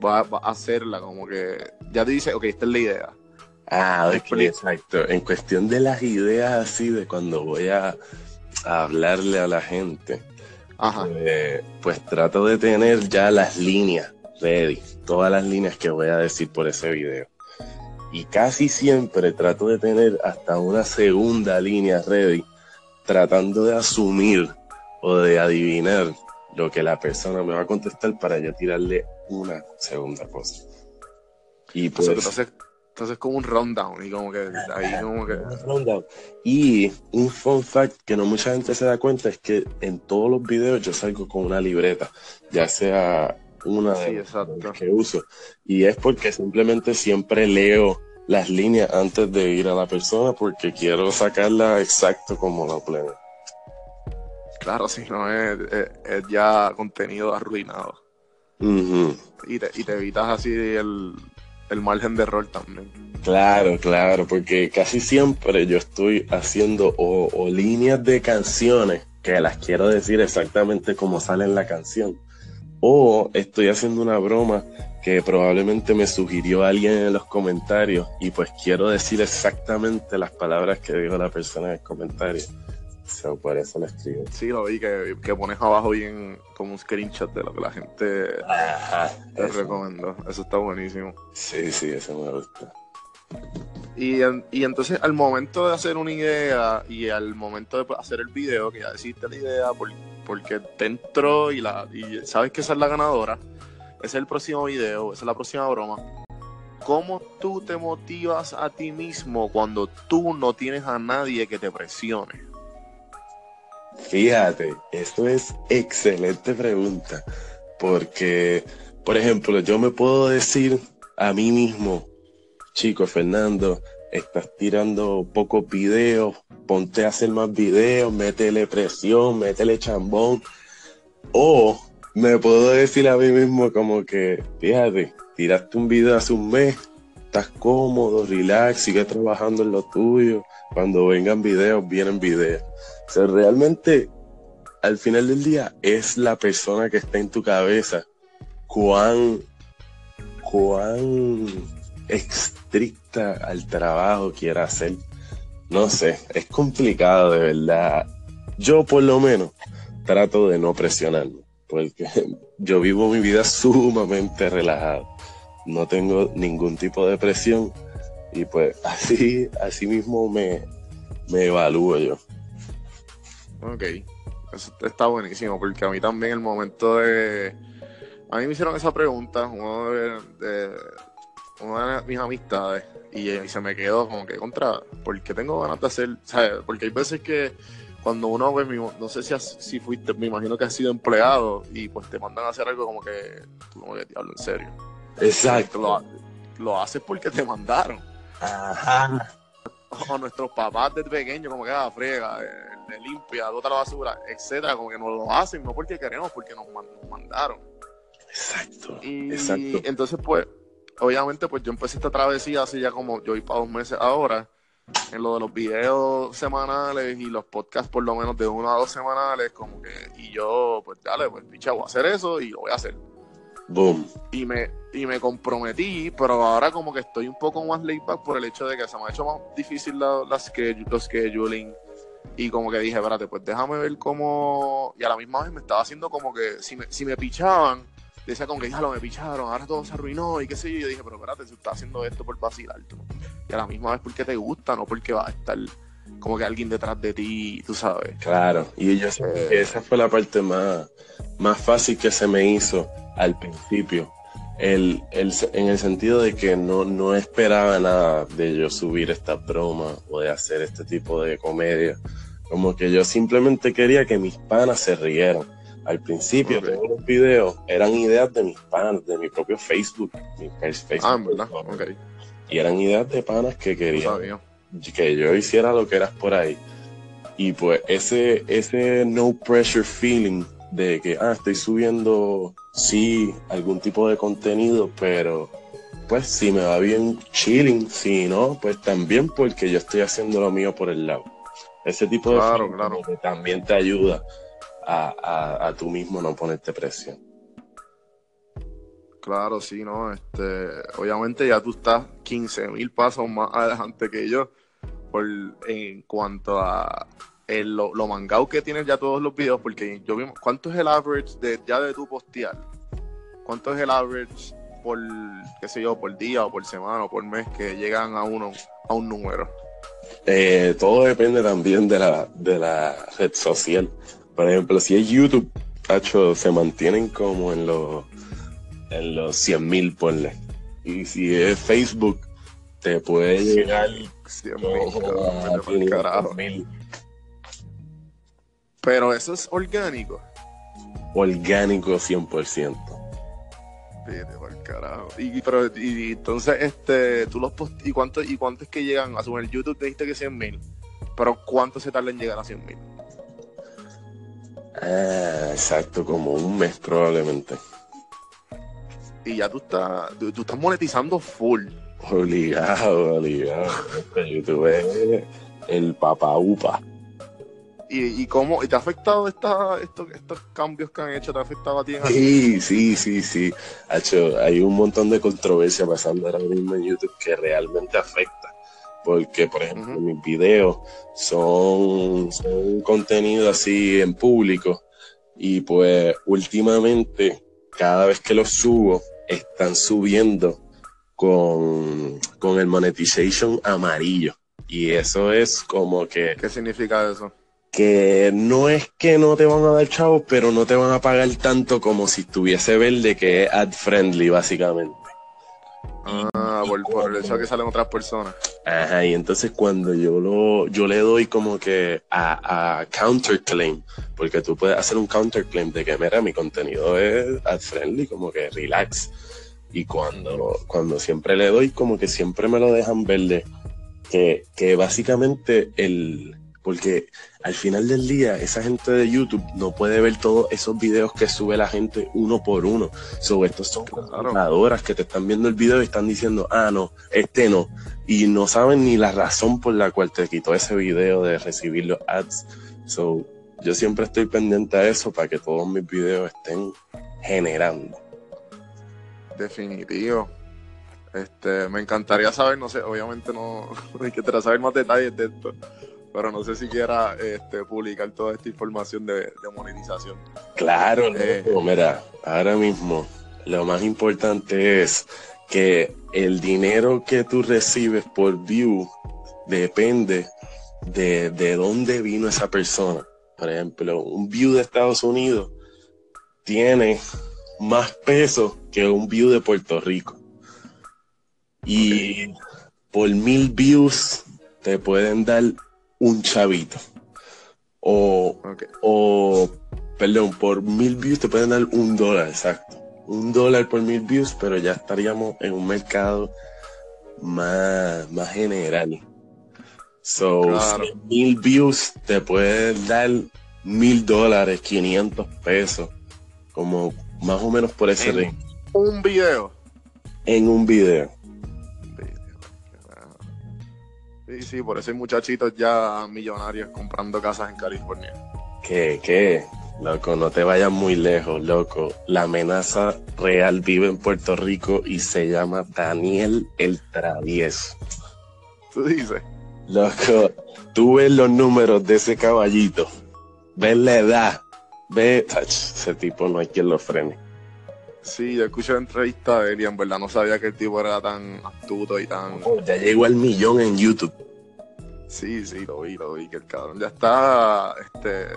[SPEAKER 1] va, a hacerla, como que ya te dice, ok, esta es la idea.
[SPEAKER 4] Ah, exacto. En cuestión de las ideas así, de cuando voy a hablarle a la gente, Ajá. Eh, pues trato de tener ya las líneas ready, todas las líneas que voy a decir por ese video. Y casi siempre trato de tener hasta una segunda línea ready, tratando de asumir o de adivinar lo que la persona me va a contestar para yo tirarle una segunda cosa.
[SPEAKER 1] Y pues, entonces como un rundown y como que ahí [LAUGHS] como que...
[SPEAKER 4] Y un fun fact que no mucha gente se da cuenta es que en todos los videos yo salgo con una libreta, ya sea una
[SPEAKER 1] Sí,
[SPEAKER 4] de las que uso. Y es porque simplemente siempre leo las líneas antes de ir a la persona porque quiero sacarla exacto como la planeo.
[SPEAKER 1] Claro, si no es, es- es ya contenido arruinado. Y te, y te evitas así el, el margen de error también.
[SPEAKER 4] Claro, claro, porque casi siempre yo estoy haciendo o, o líneas de canciones que las quiero decir exactamente como sale en la canción, o estoy haciendo una broma que probablemente me sugirió alguien en los comentarios y pues quiero decir exactamente las palabras que dijo la persona en el comentario. So, por eso lo escribo.
[SPEAKER 1] Sí, lo vi que, que pones abajo bien como un screenshot de lo que la gente
[SPEAKER 4] Ajá,
[SPEAKER 1] te
[SPEAKER 4] eso.
[SPEAKER 1] recomendó. Eso está buenísimo.
[SPEAKER 4] Sí, sí, eso me gusta.
[SPEAKER 1] Y, y entonces al momento de hacer una idea y al momento de hacer el video, que ya decidiste la idea por- porque te entró y, la, y sabes que esa es la ganadora, ese es el próximo video, esa es la próxima broma. ¿Cómo tú te motivas a ti mismo cuando tú no tienes a nadie que te presione?
[SPEAKER 4] Fíjate, eso es excelente pregunta, porque, por ejemplo, yo me puedo decir a mí mismo, chico Fernando, estás tirando pocos videos, ponte a hacer más videos, métele presión, métele chambón, o me puedo decir a mí mismo como que, fíjate, tiraste un video hace un mes, estás cómodo, relax, sigue trabajando en lo tuyo, cuando vengan videos, vienen videos. O sea, realmente, al final del día, es la persona que está en tu cabeza. Cuán, cuán estricta al trabajo quiera hacer. No sé, es complicado de verdad. Yo por lo menos trato de no presionarme, porque [LAUGHS] yo vivo mi vida sumamente relajado. No tengo ningún tipo de presión y pues [LAUGHS] así, así mismo me, me evalúo yo.
[SPEAKER 1] Ok, eso está buenísimo, porque a mí también el momento de... A mí me hicieron esa pregunta, uno de, de- una de mis amistades, y, y se me quedó como que contra, ¿por qué tengo ganas de hacer? ¿sabes? Porque hay veces que cuando uno, pues, mi- no sé si, has- si fuiste, me imagino que has sido empleado, y pues te mandan a hacer algo como que, tú como que diablo, en serio.
[SPEAKER 4] Exacto.
[SPEAKER 1] Lo, lo haces porque te mandaron.
[SPEAKER 4] Ajá.
[SPEAKER 1] o nuestros papás desde pequeños, como que ah, frega, eh, limpia, bota la basura, etcétera, como que nos lo hacen, no porque queremos, porque nos, nos mandaron.
[SPEAKER 4] Exacto.
[SPEAKER 1] Y
[SPEAKER 4] Exacto.
[SPEAKER 1] entonces, pues, obviamente, pues yo empecé esta travesía hace ya como, yo voy para dos meses ahora, en lo de los videos semanales y los podcasts por lo menos de uno a dos semanales, como que, y yo, pues dale, pues picha, voy a hacer eso y lo voy a hacer.
[SPEAKER 4] Boom.
[SPEAKER 1] Y me, y me comprometí, pero ahora como que estoy un poco más laid back por el hecho de que se me ha hecho más difícil la, las que, los scheduling. Y como que dije, espérate, pues déjame ver cómo... Y a la misma vez me estaba haciendo como que si me, si me pichaban, decía como que, lo me picharon, ahora todo se arruinó y qué sé yo. Y yo dije, pero espérate, se está haciendo esto por vacilar, tú. Y a la misma vez porque te gusta, no porque va a estar como que alguien detrás de ti, tú sabes.
[SPEAKER 4] Claro. Y yo que esa fue la parte más, más fácil que se me hizo al principio. El, el- en el sentido de que no, no esperaba nada de yo subir esta broma o de hacer este tipo de comedia. Como que yo simplemente quería que mis panas se rieran. Al principio, todos los videos eran ideas de mis panas, de mi propio Facebook. Mi Facebook
[SPEAKER 1] Ah, verdad, ok.
[SPEAKER 4] Y eran ideas de panas que querían que yo hiciera lo que eras por ahí. Y pues ese, ese no pressure feeling de que, ah, estoy subiendo, sí, algún tipo de contenido, pero pues si me va bien, chilling, si no, pues también porque yo estoy haciendo lo mío por el lado. Ese tipo de
[SPEAKER 1] Claro, claro.
[SPEAKER 4] que también te ayuda a, a, a tú mismo no ponerte presión.
[SPEAKER 1] Claro, sí, ¿no? Este, obviamente ya tú estás 15 mil pasos más adelante que yo por, en cuanto a el- lo, lo mangado que tienes ya todos los videos, porque yo vi, ¿cuánto es el average de, ya de tu postear? ¿Cuánto es el average por, qué sé yo, por día o por semana o por mes que llegan a uno, a un número?
[SPEAKER 4] Eh, todo depende también de la, de la red social. Por ejemplo, si es YouTube, tacho, se mantienen como en los, en los 100 mil, ponle. Y si es Facebook, te puede llegar
[SPEAKER 1] 100 mil, Pero eso es orgánico.
[SPEAKER 4] orgánico 100%.
[SPEAKER 1] Vete por carajo. Y, pero, y, entonces, este, tú los post ¿y cuánto, y cuánto es que llegan? A su YouTube te dijiste que 100 mil. Pero ¿cuánto se tarda en llegar a 100 mil?
[SPEAKER 4] Ah, exacto, como un mes probablemente.
[SPEAKER 1] Y ya tú estás, tú, estás monetizando full.
[SPEAKER 4] Obligado, obligado. Este YouTube es el papa upa.
[SPEAKER 1] ¿Y, y cómo y te ha afectado esta, estos, estos cambios que han hecho? ¿Te ha afectado a ti? En
[SPEAKER 4] sí, sí, sí, sí. Hecho, hay un montón de controversia pasando ahora mismo en YouTube que realmente afecta. Porque, por ejemplo, mis videos son, son contenido así en público. Y pues últimamente, cada vez que los subo, están subiendo con, con el monetization amarillo. Y eso es como que...
[SPEAKER 1] ¿Qué significa eso?
[SPEAKER 4] Que no es que no te van a dar chavos, pero no te van a pagar tanto como si estuviese verde, que es ad friendly, básicamente.
[SPEAKER 1] Ah, por, el hecho de que salen otras personas.
[SPEAKER 4] Ajá, y entonces cuando yo lo, yo le doy como que a, a counterclaim, porque tú puedes hacer un counterclaim de que, mira, mi contenido es ad friendly, como que relax. Y cuando, cuando siempre le doy, como que siempre me lo dejan verde, que, que básicamente el, porque al final del día esa gente de YouTube no puede ver todos esos videos que sube la gente uno por uno. Sobre estos son computadoras que te están viendo el video y están diciendo, ah, no, este no. Y no saben ni la razón por la cual te quitó ese video de recibir los ads. So, yo siempre estoy pendiente a eso para que todos mis videos estén generando.
[SPEAKER 1] Definitivo. Este, me encantaría saber, no sé, obviamente no [LAUGHS] hay que saber más detalles de esto pero no sé si quiera este, publicar toda esta información de, monetización.
[SPEAKER 4] Claro, eh, mira, ahora mismo lo más importante es que el dinero que tú recibes por view depende de, de dónde vino esa persona. Por ejemplo, un view de Estados Unidos tiene más peso que un view de Puerto Rico. Y por mil views te pueden dar un chavito. O, o, perdón, por mil views te pueden dar un dólar, exacto. Un dólar por mil views, pero ya estaríamos en un mercado más, más general. So, mil views te pueden dar mil dólares, 500 pesos, como más o menos por ese
[SPEAKER 1] ring. Un video.
[SPEAKER 4] En un video.
[SPEAKER 1] Sí, sí, por eso hay muchachitos ya millonarios comprando casas en California.
[SPEAKER 4] ¿Qué, qué? Loco, no te vayas muy lejos, loco. La amenaza real vive en Puerto Rico y se llama Daniel el Travieso.
[SPEAKER 1] ¿Tú dices?
[SPEAKER 4] Loco, tú ves los números de ese caballito, ves la edad, ves... ese tipo no hay quien lo frene.
[SPEAKER 1] Sí, yo escuché la entrevista de él y en verdad no sabía que el tipo era tan astuto y tan.
[SPEAKER 4] ya llegó al millón en YouTube.
[SPEAKER 1] Sí, sí, lo vi, lo vi, que el cabrón ya está. Este.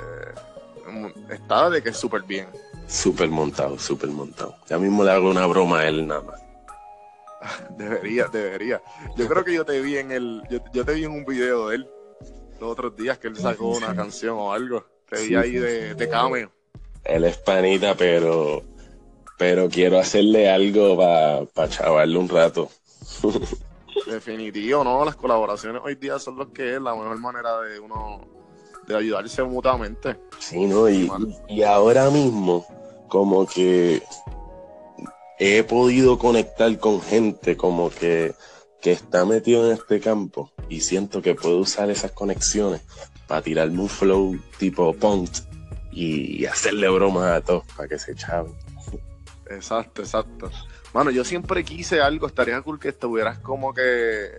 [SPEAKER 1] Está de que es súper bien.
[SPEAKER 4] Súper montado, súper montado. Ya mismo le hago una broma a él nada más. [LAUGHS]
[SPEAKER 1] Debería, debería. Yo creo que yo te vi en el. Yo, te vi en un video de él los otros días que él sacó una canción o algo. Te vi ahí de, de cameo.
[SPEAKER 4] Él es panita, pero pero quiero hacerle algo para pa chavarle un rato. [LAUGHS]
[SPEAKER 1] Definitivo, ¿no? Las colaboraciones hoy día son lo que es la mejor manera de uno de ayudarse mutuamente.
[SPEAKER 4] Sí, ¿no? Y, y ahora mismo, como que he podido conectar con gente como que, que está metido en este campo y siento que puedo usar esas conexiones para tirarme un flow tipo punk y hacerle bromas a todos para que se chaven.
[SPEAKER 1] Exacto, exacto. Mano, yo siempre quise algo, estaría cool que estuvieras como que.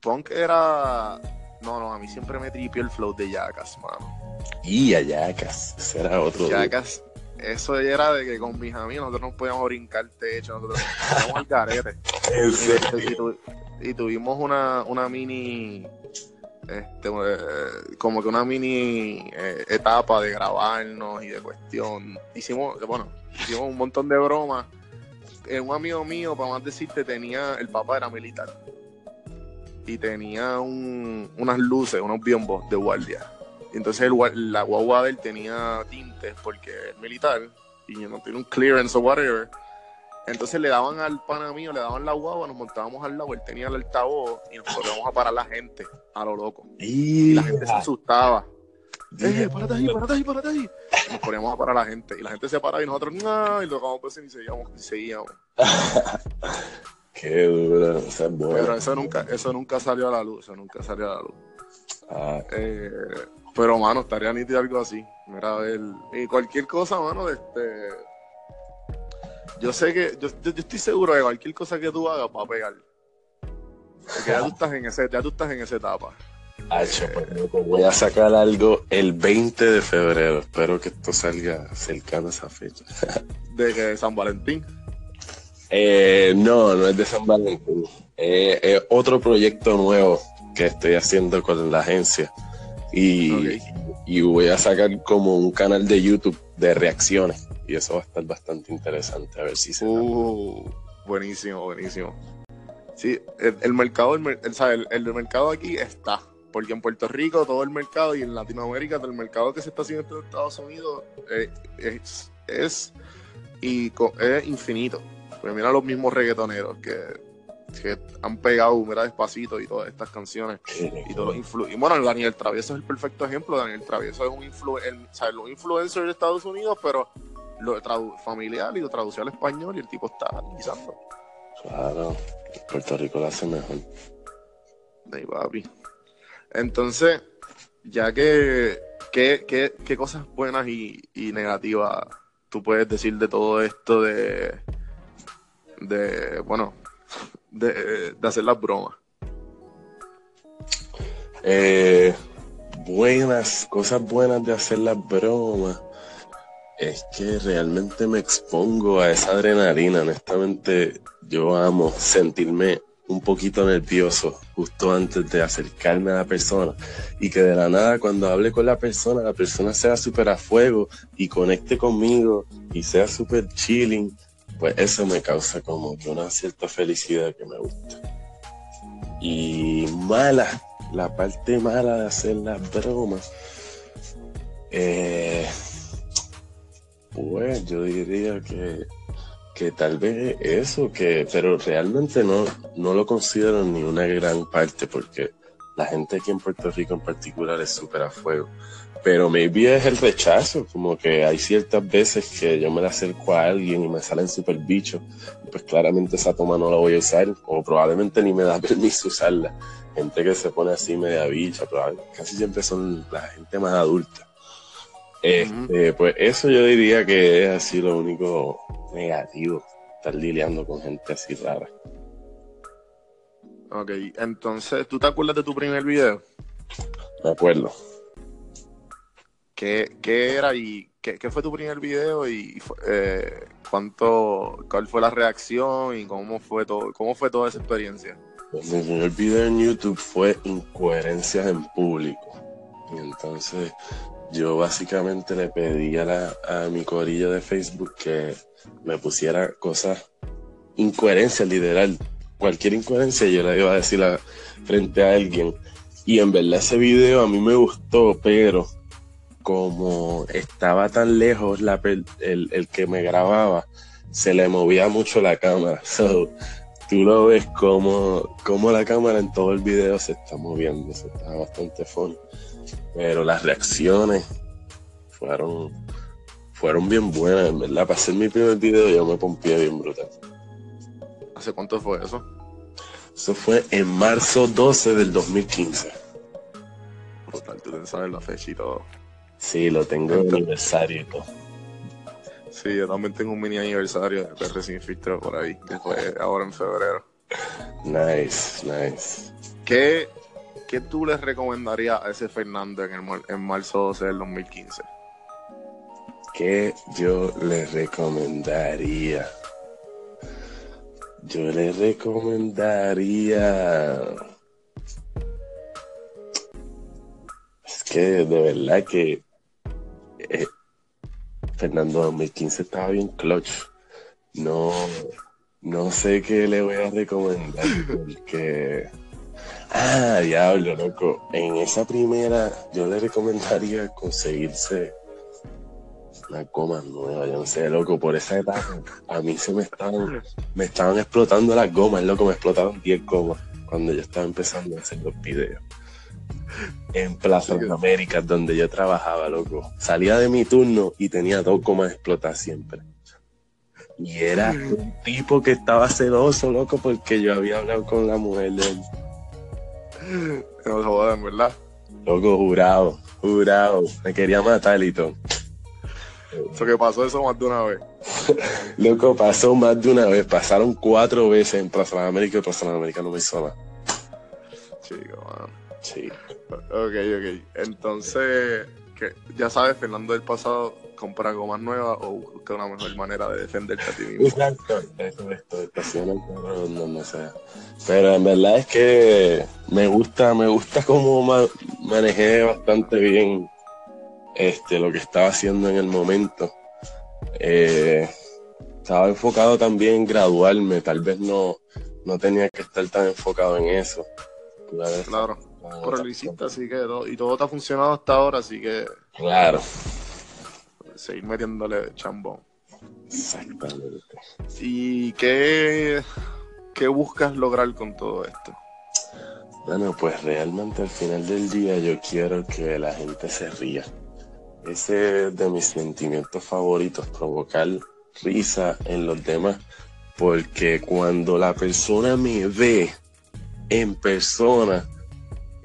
[SPEAKER 1] Punk era. No, no, a mí siempre me tripió el flow de Jackass, mano.
[SPEAKER 4] Y a Jackass, ese era otro.
[SPEAKER 1] Jackass, eso era de que con mis amigos nosotros no podíamos brincar techo, nosotros íbamos al carete. y, tuvimos una, una mini este, eh, como que una mini eh, etapa de grabarnos y de cuestión. Hicimos, bueno, hicimos un montón de bromas. Eh, un amigo mío, para más decirte, tenía, el papá era militar. Y tenía unas luces, unos biombos de guardia. entonces el, la guagua de él tenía tintes porque es militar y no tiene un clearance o whatever. Entonces le daban al pana mío, le daban la guagua, nos montábamos al lado, él tenía el altavoz y nos poníamos a parar la gente, a lo loco. Y la gente se asustaba. Eh, párate ahí, párate ahí, párate ahí. nos poníamos a parar a la gente. Y la gente se paraba y nosotros, no, y lo acabamos pues, y seguíamos, y seguíamos. [LAUGHS]
[SPEAKER 4] Qué duro, o sea, bueno.
[SPEAKER 1] Pero eso nunca, eso nunca salió a la luz, eso nunca salió a la luz. Ah. Eh, pero, mano, estaría nítido algo así. Mira, a ver. Y cualquier cosa, mano, este. Yo sé que. Yo, yo, estoy seguro de cualquier cosa que tú hagas va a pegar. Porque ya tú [LAUGHS] estás en, ese, ya tú estás en esa etapa.
[SPEAKER 4] Pues, voy a sacar algo el 20 de febrero. Espero que esto salga cercano a esa fecha. [LAUGHS]
[SPEAKER 1] ¿De San Valentín?
[SPEAKER 4] Eh, no, no es de San Valentín. Eh, es otro proyecto nuevo que estoy haciendo con la agencia. Y, y voy a sacar como un canal de YouTube de reacciones. Y eso va a estar bastante interesante. A ver si se.
[SPEAKER 1] Uh, buenísimo, buenísimo. Sí, el, mercado, el, el mercado aquí está porque en Puerto Rico todo el mercado y en Latinoamérica el mercado que se está haciendo en Estados Unidos eh, es, es, y, es infinito. Pues mira los mismos reggaetoneros que, que han pegado, mira Despacito y todas estas canciones. y, todos los y bueno, Daniel Travieso es el perfecto ejemplo. Daniel Travieso es un influencer de Estados Unidos, pero lo familiar y lo tradució al español y el tipo está analizando.
[SPEAKER 4] Claro, Puerto Rico lo hace mejor.
[SPEAKER 1] Ahí, papi. Entonces, ya que, ¿qué, cosas buenas y, negativas tú puedes decir de todo esto de, de bueno, de, hacer las bromas?
[SPEAKER 4] Eh, buenas, cosas buenas de hacer las bromas. Es que realmente me expongo a esa adrenalina. Honestamente, yo amo sentirme un poquito nervioso justo antes de acercarme a la persona y que de la nada cuando hable con la persona, la persona sea súper a fuego y conecte conmigo y sea súper chilling, pues eso me causa como que una cierta felicidad que me gusta. Y mala, la parte mala de hacer las bromas, eh, pues yo diría que que tal vez eso, que, pero realmente no, no lo considero ni una gran parte porque la gente aquí en Puerto Rico en particular es súper a fuego. Pero maybe es el rechazo, como que hay ciertas veces que yo me la acerco a alguien y me salen súper bichos, pues claramente esa toma no la voy a usar, o probablemente ni me da [LAUGHS] permiso usarla. Gente que se pone así media bicha, casi siempre son la gente más adulta. Este, Pues eso yo diría que es así lo único negativo, estar lidiando con gente así rara.
[SPEAKER 1] Ok, entonces, ¿tú te acuerdas de tu primer video?
[SPEAKER 4] Me acuerdo.
[SPEAKER 1] ¿Qué, era y qué, fue tu primer video y eh, cuánto, cuál fue la reacción y cómo fue todo, cómo fue toda esa experiencia?
[SPEAKER 4] Pues mi primer video en YouTube fue Incoherencias en Público. Y entonces yo básicamente le pedí a, a mi corillo de Facebook que me pusiera cosas, incoherencias literal. Cualquier incoherencia yo la iba a decir frente a alguien. Y en verdad ese video a mí me gustó, pero como estaba tan lejos la, el, que me grababa, se le movía mucho la cámara. [LAUGHS] So, tú lo ves como, como la cámara en todo el video se está moviendo. Eso está bastante funny. Pero las reacciones fueron, fueron bien buenas, en verdad. Para hacer mi primer video yo me pompié bien brutal.
[SPEAKER 1] ¿Hace cuánto fue eso?
[SPEAKER 4] Eso fue en marzo 12 del 2015.
[SPEAKER 1] Brutal, tú sabes la fecha y todo.
[SPEAKER 4] Sí, lo tengo en aniversario y todo.
[SPEAKER 1] Sí, yo también tengo un mini aniversario de PR Sin Filtro por ahí, que fue ahora en febrero.
[SPEAKER 4] Nice, nice.
[SPEAKER 1] ¿Qué ¿qué tú le recomendarías a ese Fernando en, el, marzo 12 del 2015?
[SPEAKER 4] ¿Qué yo le recomendaría? Yo le recomendaría... Es que de verdad que eh, Fernando 2015 estaba bien clutch. No, no sé qué le voy a recomendar porque Ah, diablo, loco. En esa primera, yo le recomendaría conseguirse Una goma nueva, yo no sé, loco, por esa etapa a mí se me estaban, me estaban explotando las gomas, loco, me explotaron 10 gomas cuando yo estaba empezando a hacer los videos. En Plaza de América, donde yo trabajaba, loco. Salía de mi turno y tenía dos gomas explotadas siempre. Y era un tipo que estaba celoso, loco, porque yo había hablado con la mujer de él.
[SPEAKER 1] No jodan, ¿verdad?
[SPEAKER 4] Loco, jurado, jurado. Me quería matar y todo.
[SPEAKER 1] Eso que pasó eso más de una vez. [LAUGHS]
[SPEAKER 4] Loco, pasó más de una vez. Pasaron cuatro veces en Plaza de América y Plaza de América no me hizo nada.
[SPEAKER 1] Chico, mano.
[SPEAKER 4] Sí.
[SPEAKER 1] Ok, ok. Entonces, que ya sabes, Fernando del pasado compra gomas nuevas o busca una mejor manera de defenderte a ti mismo.
[SPEAKER 4] Exacto, eso es todo, donde sea. Pero en verdad es que me gusta, me gusta cómo ma- manejé bastante bien este lo que estaba haciendo en el momento. Eh, estaba enfocado también en graduarme, tal vez no, no tenía que estar tan enfocado en eso.
[SPEAKER 1] Claro. Lo hiciste,
[SPEAKER 4] cosas.
[SPEAKER 1] así que todo, y todo te ha funcionado hasta ahora, así que
[SPEAKER 4] Claro,
[SPEAKER 1] seguir metiéndole chambón.
[SPEAKER 4] exactamente.
[SPEAKER 1] ¿Y qué, qué buscas lograr con todo esto?
[SPEAKER 4] Bueno, pues realmente al final del día yo quiero que la gente se ría. Ese es de mis sentimientos favoritos, provocar risa en los demás. Porque cuando la persona me ve en persona,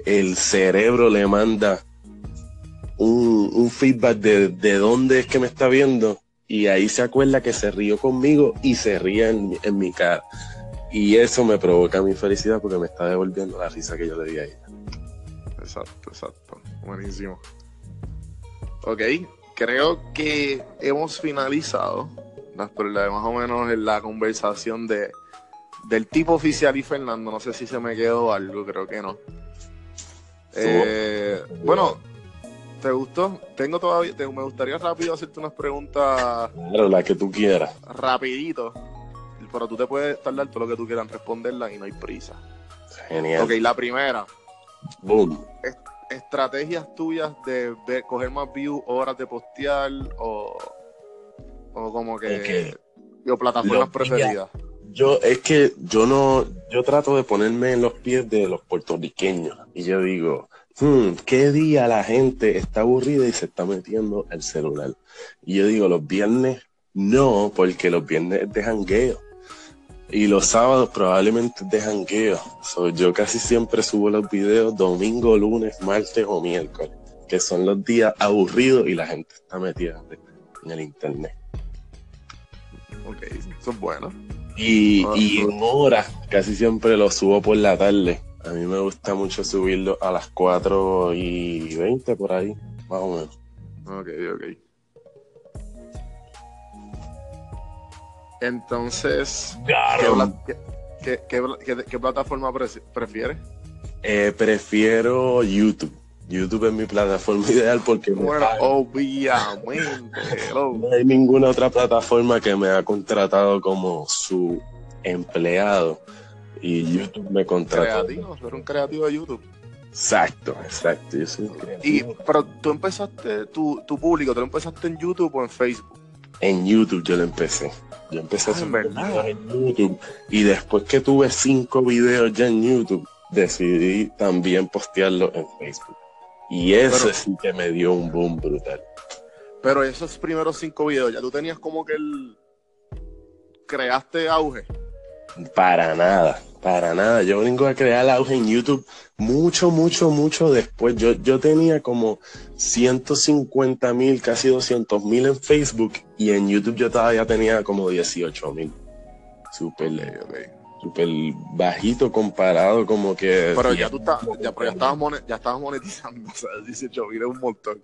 [SPEAKER 4] el cerebro le manda un, un feedback de, de dónde es que me está viendo y ahí se acuerda que se rió conmigo y se ríe en, en mi cara. Y eso me provoca mi felicidad porque me está devolviendo la risa que yo le di a ella.
[SPEAKER 1] Exacto, exacto. Buenísimo. Ok, creo que hemos finalizado las la- más o menos en la conversación de del tipo oficial y Fernando. No sé si se me quedó algo, creo que no. Eh, bueno, ¿te gustó? Tengo todavía, te- me gustaría rápido hacerte unas preguntas
[SPEAKER 4] Claro, la que tú quieras.
[SPEAKER 1] rapidito, pero tú te puedes tardar todo lo que tú quieras en responderla y no hay prisa.
[SPEAKER 4] Genial.
[SPEAKER 1] Ok, la primera.
[SPEAKER 4] Boom.
[SPEAKER 1] estrategias tuyas de coger más views, horas de postear o, o como que o plataformas preferidas.
[SPEAKER 4] Yo, es que yo no, yo trato de ponerme en los pies de los puertorriqueños y yo digo, hmm, ¿qué día la gente está aburrida y se está metiendo al celular? Y yo digo, los viernes no, porque los viernes es de. Y los sábados probablemente es de. So, yo casi siempre subo los videos domingo, lunes, martes o miércoles, que son los días aburridos y la gente está metida en el internet.
[SPEAKER 1] Ok, eso es bueno.
[SPEAKER 4] Y, y en horas casi siempre lo subo por la tarde. A mí me gusta mucho subirlo a las 4 y 20 por ahí, más o menos.
[SPEAKER 1] Ok, ok. Entonces, ¿qué, qué- qué- qué pla- qué- qué plataforma pre- prefieres?
[SPEAKER 4] Eh, prefiero YouTube. YouTube es mi plataforma [LAUGHS] ideal porque
[SPEAKER 1] Bueno, obviamente. [LAUGHS]
[SPEAKER 4] no hay ninguna otra plataforma que me ha contratado como su empleado. Y YouTube me contrató.
[SPEAKER 1] Creativo, tú eres un creativo de YouTube.
[SPEAKER 4] Exacto, exacto. Yo soy un
[SPEAKER 1] Y,
[SPEAKER 4] creativo.
[SPEAKER 1] pero tú empezaste, tu, tu público, ¿tú lo empezaste en YouTube o en Facebook?
[SPEAKER 4] En YouTube yo lo empecé. Yo empecé
[SPEAKER 1] Ah, ¿en verdad?
[SPEAKER 4] videos en YouTube. Y después que tuve cinco videos ya en YouTube, decidí también postearlos en Facebook. Y eso
[SPEAKER 1] Pero-
[SPEAKER 4] sí que me dio un boom brutal.
[SPEAKER 1] Pero esos primeros cinco videos, ya tú tenías como que el. Creaste auge.
[SPEAKER 4] Para nada, para nada. Yo vengo a crear auge en YouTube mucho, mucho, mucho después. Yo, yo tenía como 150 mil, casi 200 mil en Facebook y en YouTube yo todavía tenía como 18 mil. Súper, súper bajito comparado como que...
[SPEAKER 1] Pero ya tú estás, ya, pero ya estabas, ya estabas monetizando, [LAUGHS] o sea, 18 mil es un montón.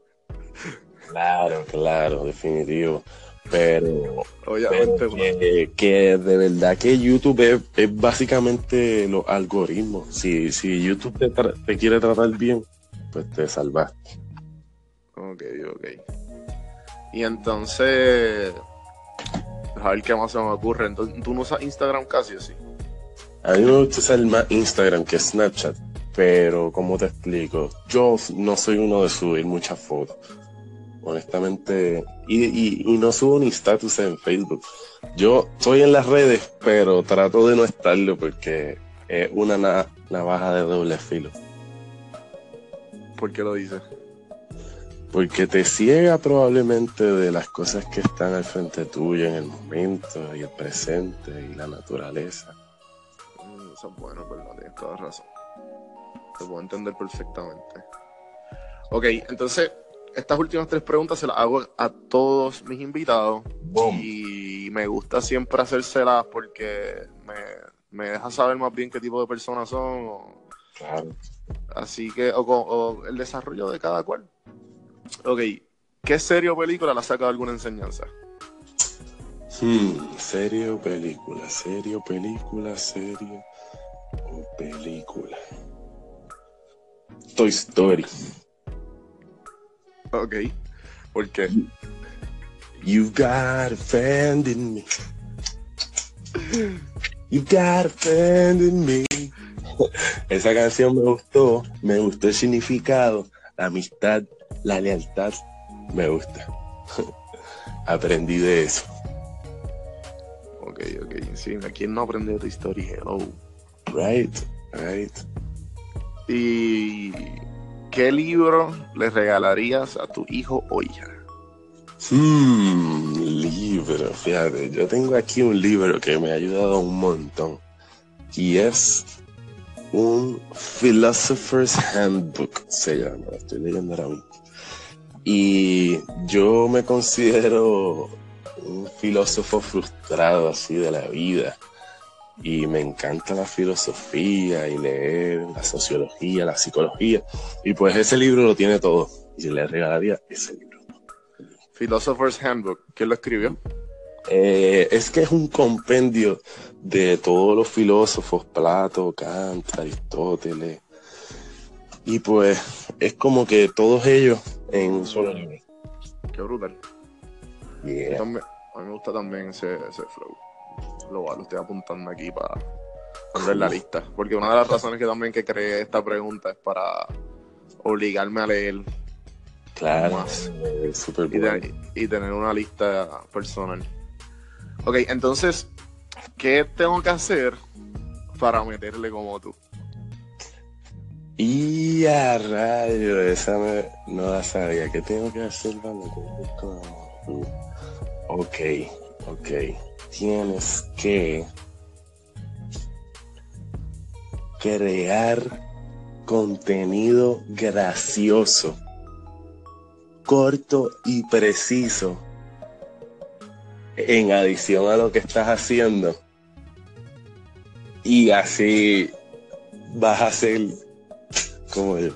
[SPEAKER 4] Claro, claro, definitivo. Pero,
[SPEAKER 1] Obviamente,
[SPEAKER 4] pero que, que de verdad que YouTube es, es básicamente los algoritmos. Si, si YouTube te, tra- te quiere tratar bien, pues te salvaste.
[SPEAKER 1] Ok, ok. Y entonces. A ver qué más se me ocurre. Entonces, ¿tú no usas Instagram casi o sí?
[SPEAKER 4] A mí me gusta usar más Instagram que Snapchat, pero como te explico, yo no soy uno de subir muchas fotos. honestamente, y, no subo ni status en Facebook. Yo estoy en las redes, pero trato de no estarlo porque es una navaja de doble filo.
[SPEAKER 1] ¿Por qué lo dices?
[SPEAKER 4] Porque te ciega probablemente de las cosas que están al frente tuyo en el momento y el presente y la naturaleza.
[SPEAKER 1] Eso es bueno, pero tienes toda razón. Te puedo entender perfectamente. Ok, entonces, estas últimas tres preguntas se las hago a todos mis invitados. Y me gusta siempre hacérselas porque me, deja saber más bien qué tipo de personas son.
[SPEAKER 4] claro.
[SPEAKER 1] Así que, o, el desarrollo de cada cual. Ok, ¿qué serie o película le ha sacado alguna enseñanza?
[SPEAKER 4] Hmm, serie o película, serie o película, serie película. Toy Story.
[SPEAKER 1] Ok. ¿Por qué?
[SPEAKER 4] You've got a friend in me. You've got a friend in me. Esa canción me gustó, me gustó el significado, la amistad, la lealtad, me gusta. Aprendí de eso.
[SPEAKER 1] Ok, ok, sí, ¿a quién no aprendió tu historia? Oh.
[SPEAKER 4] Right, right.
[SPEAKER 1] ¿Y qué libro le regalarías a tu hijo o hija?
[SPEAKER 4] Hmm, libro, fíjate, yo tengo aquí un libro que me ha ayudado un montón y es un Philosopher's Handbook, se llama, estoy leyendo ahora mismo. Y yo me considero un filósofo frustrado así de la vida y me encanta la filosofía y leer la sociología, la psicología. Y pues ese libro lo tiene todo. Y le regalaría ese libro.
[SPEAKER 1] Philosopher's Handbook, ¿quién lo escribió?
[SPEAKER 4] Eh, es que es un compendio de todos los filósofos, Plato, Kant, Aristóteles. Y pues es como que todos ellos en un solo libro.
[SPEAKER 1] Qué brutal. a mí me gusta también ese, ese flow lo, estoy apuntando aquí para ver la lista. Porque una de las razones que también que creé esta pregunta es para obligarme a leer
[SPEAKER 4] claro,
[SPEAKER 1] más
[SPEAKER 4] y,
[SPEAKER 1] y, tener una lista personal. Ok, entonces, ¿qué tengo que hacer para meterle como tú?
[SPEAKER 4] Y a rayo, esa no la sabía. ¿Qué tengo que hacer para meterle como tú? Ok, ok tienes que crear contenido gracioso, corto y preciso, en adición a lo que estás haciendo. Y así vas a ser como yo.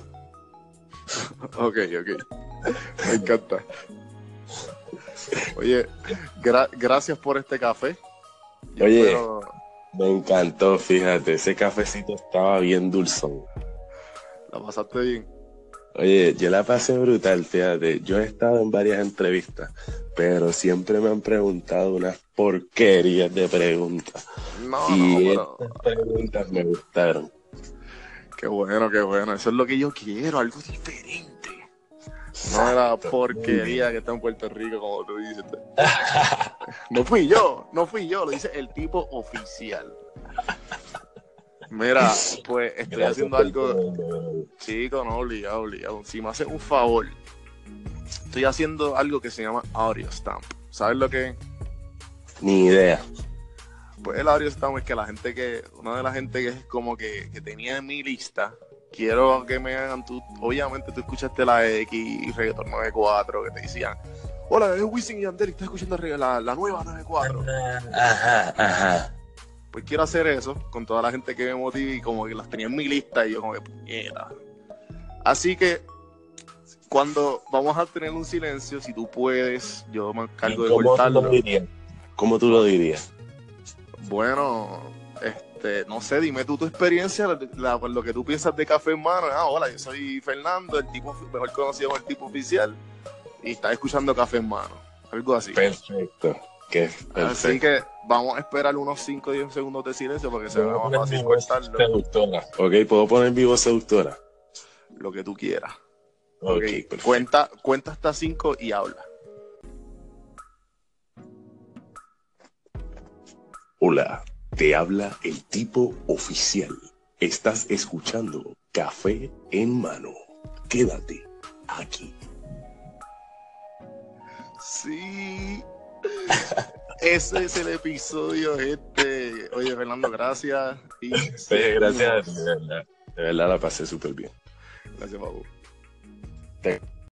[SPEAKER 1] Ok, ok. Me encanta. Oye, gracias por este café.
[SPEAKER 4] Oye, me encantó, fíjate, ese cafecito estaba bien dulzón.
[SPEAKER 1] ¿La pasaste bien?
[SPEAKER 4] Oye, yo la pasé brutal, fíjate. Yo he estado en varias entrevistas, pero siempre me han preguntado unas porquerías de preguntas. y estas preguntas me gustaron.
[SPEAKER 1] Qué bueno, qué bueno. Eso es lo que yo quiero, algo diferente. No era porquería que está en Puerto Rico, como tú dices. [LAUGHS] No fui yo, no fui yo, lo dice el tipo oficial. Mira, pues estoy haciendo algo. Chico, no, obligado, obligado. Si me haces un favor, estoy haciendo algo que se llama Audio Stamp. ¿Sabes lo que es?
[SPEAKER 4] Ni idea.
[SPEAKER 1] Pues el Audio Stamp es que la gente que, una de la gente que es como que, que tenía en mi lista, quiero que me hagan tú, obviamente tú escuchaste la X y Reggaeton 94 que te decían, hola, es Wisin y Yandel, estás escuchando la, la nueva 94.
[SPEAKER 4] Ajá, ajá.
[SPEAKER 1] Pues quiero hacer eso con toda la gente que me motive y como que las tenía en mi lista y yo como que puñeta. Así que cuando vamos a tener un silencio, si tú puedes, yo me encargo de cortarlo.
[SPEAKER 4] ¿Cómo tú lo dirías?
[SPEAKER 1] Bueno, este, no sé, dime tú tu experiencia, lo que tú piensas de Café Hermano. Ah, hola, yo soy Fernando, el tipo mejor conocido como el tipo oficial, y estás escuchando Café Hermano. Algo así.
[SPEAKER 4] Perfecto.
[SPEAKER 1] Así que vamos a esperar unos 5 o 10 segundos de silencio porque se va más fácil cortarlo.
[SPEAKER 4] Seductora. Ok, ¿puedo poner vivo seductora?
[SPEAKER 1] Lo que tú quieras. Ok,
[SPEAKER 4] perfecto.
[SPEAKER 1] cuenta, cuenta hasta cinco y habla.
[SPEAKER 4] Hola, te habla el tipo oficial. Estás escuchando Café en Mano. Quédate aquí.
[SPEAKER 1] Sí. [LAUGHS] Ese es el episodio este. Oye, Fernando, gracias. Y
[SPEAKER 4] gracias, de verdad. De verdad la pasé súper bien.
[SPEAKER 1] Gracias, Babu.
[SPEAKER 4] Te-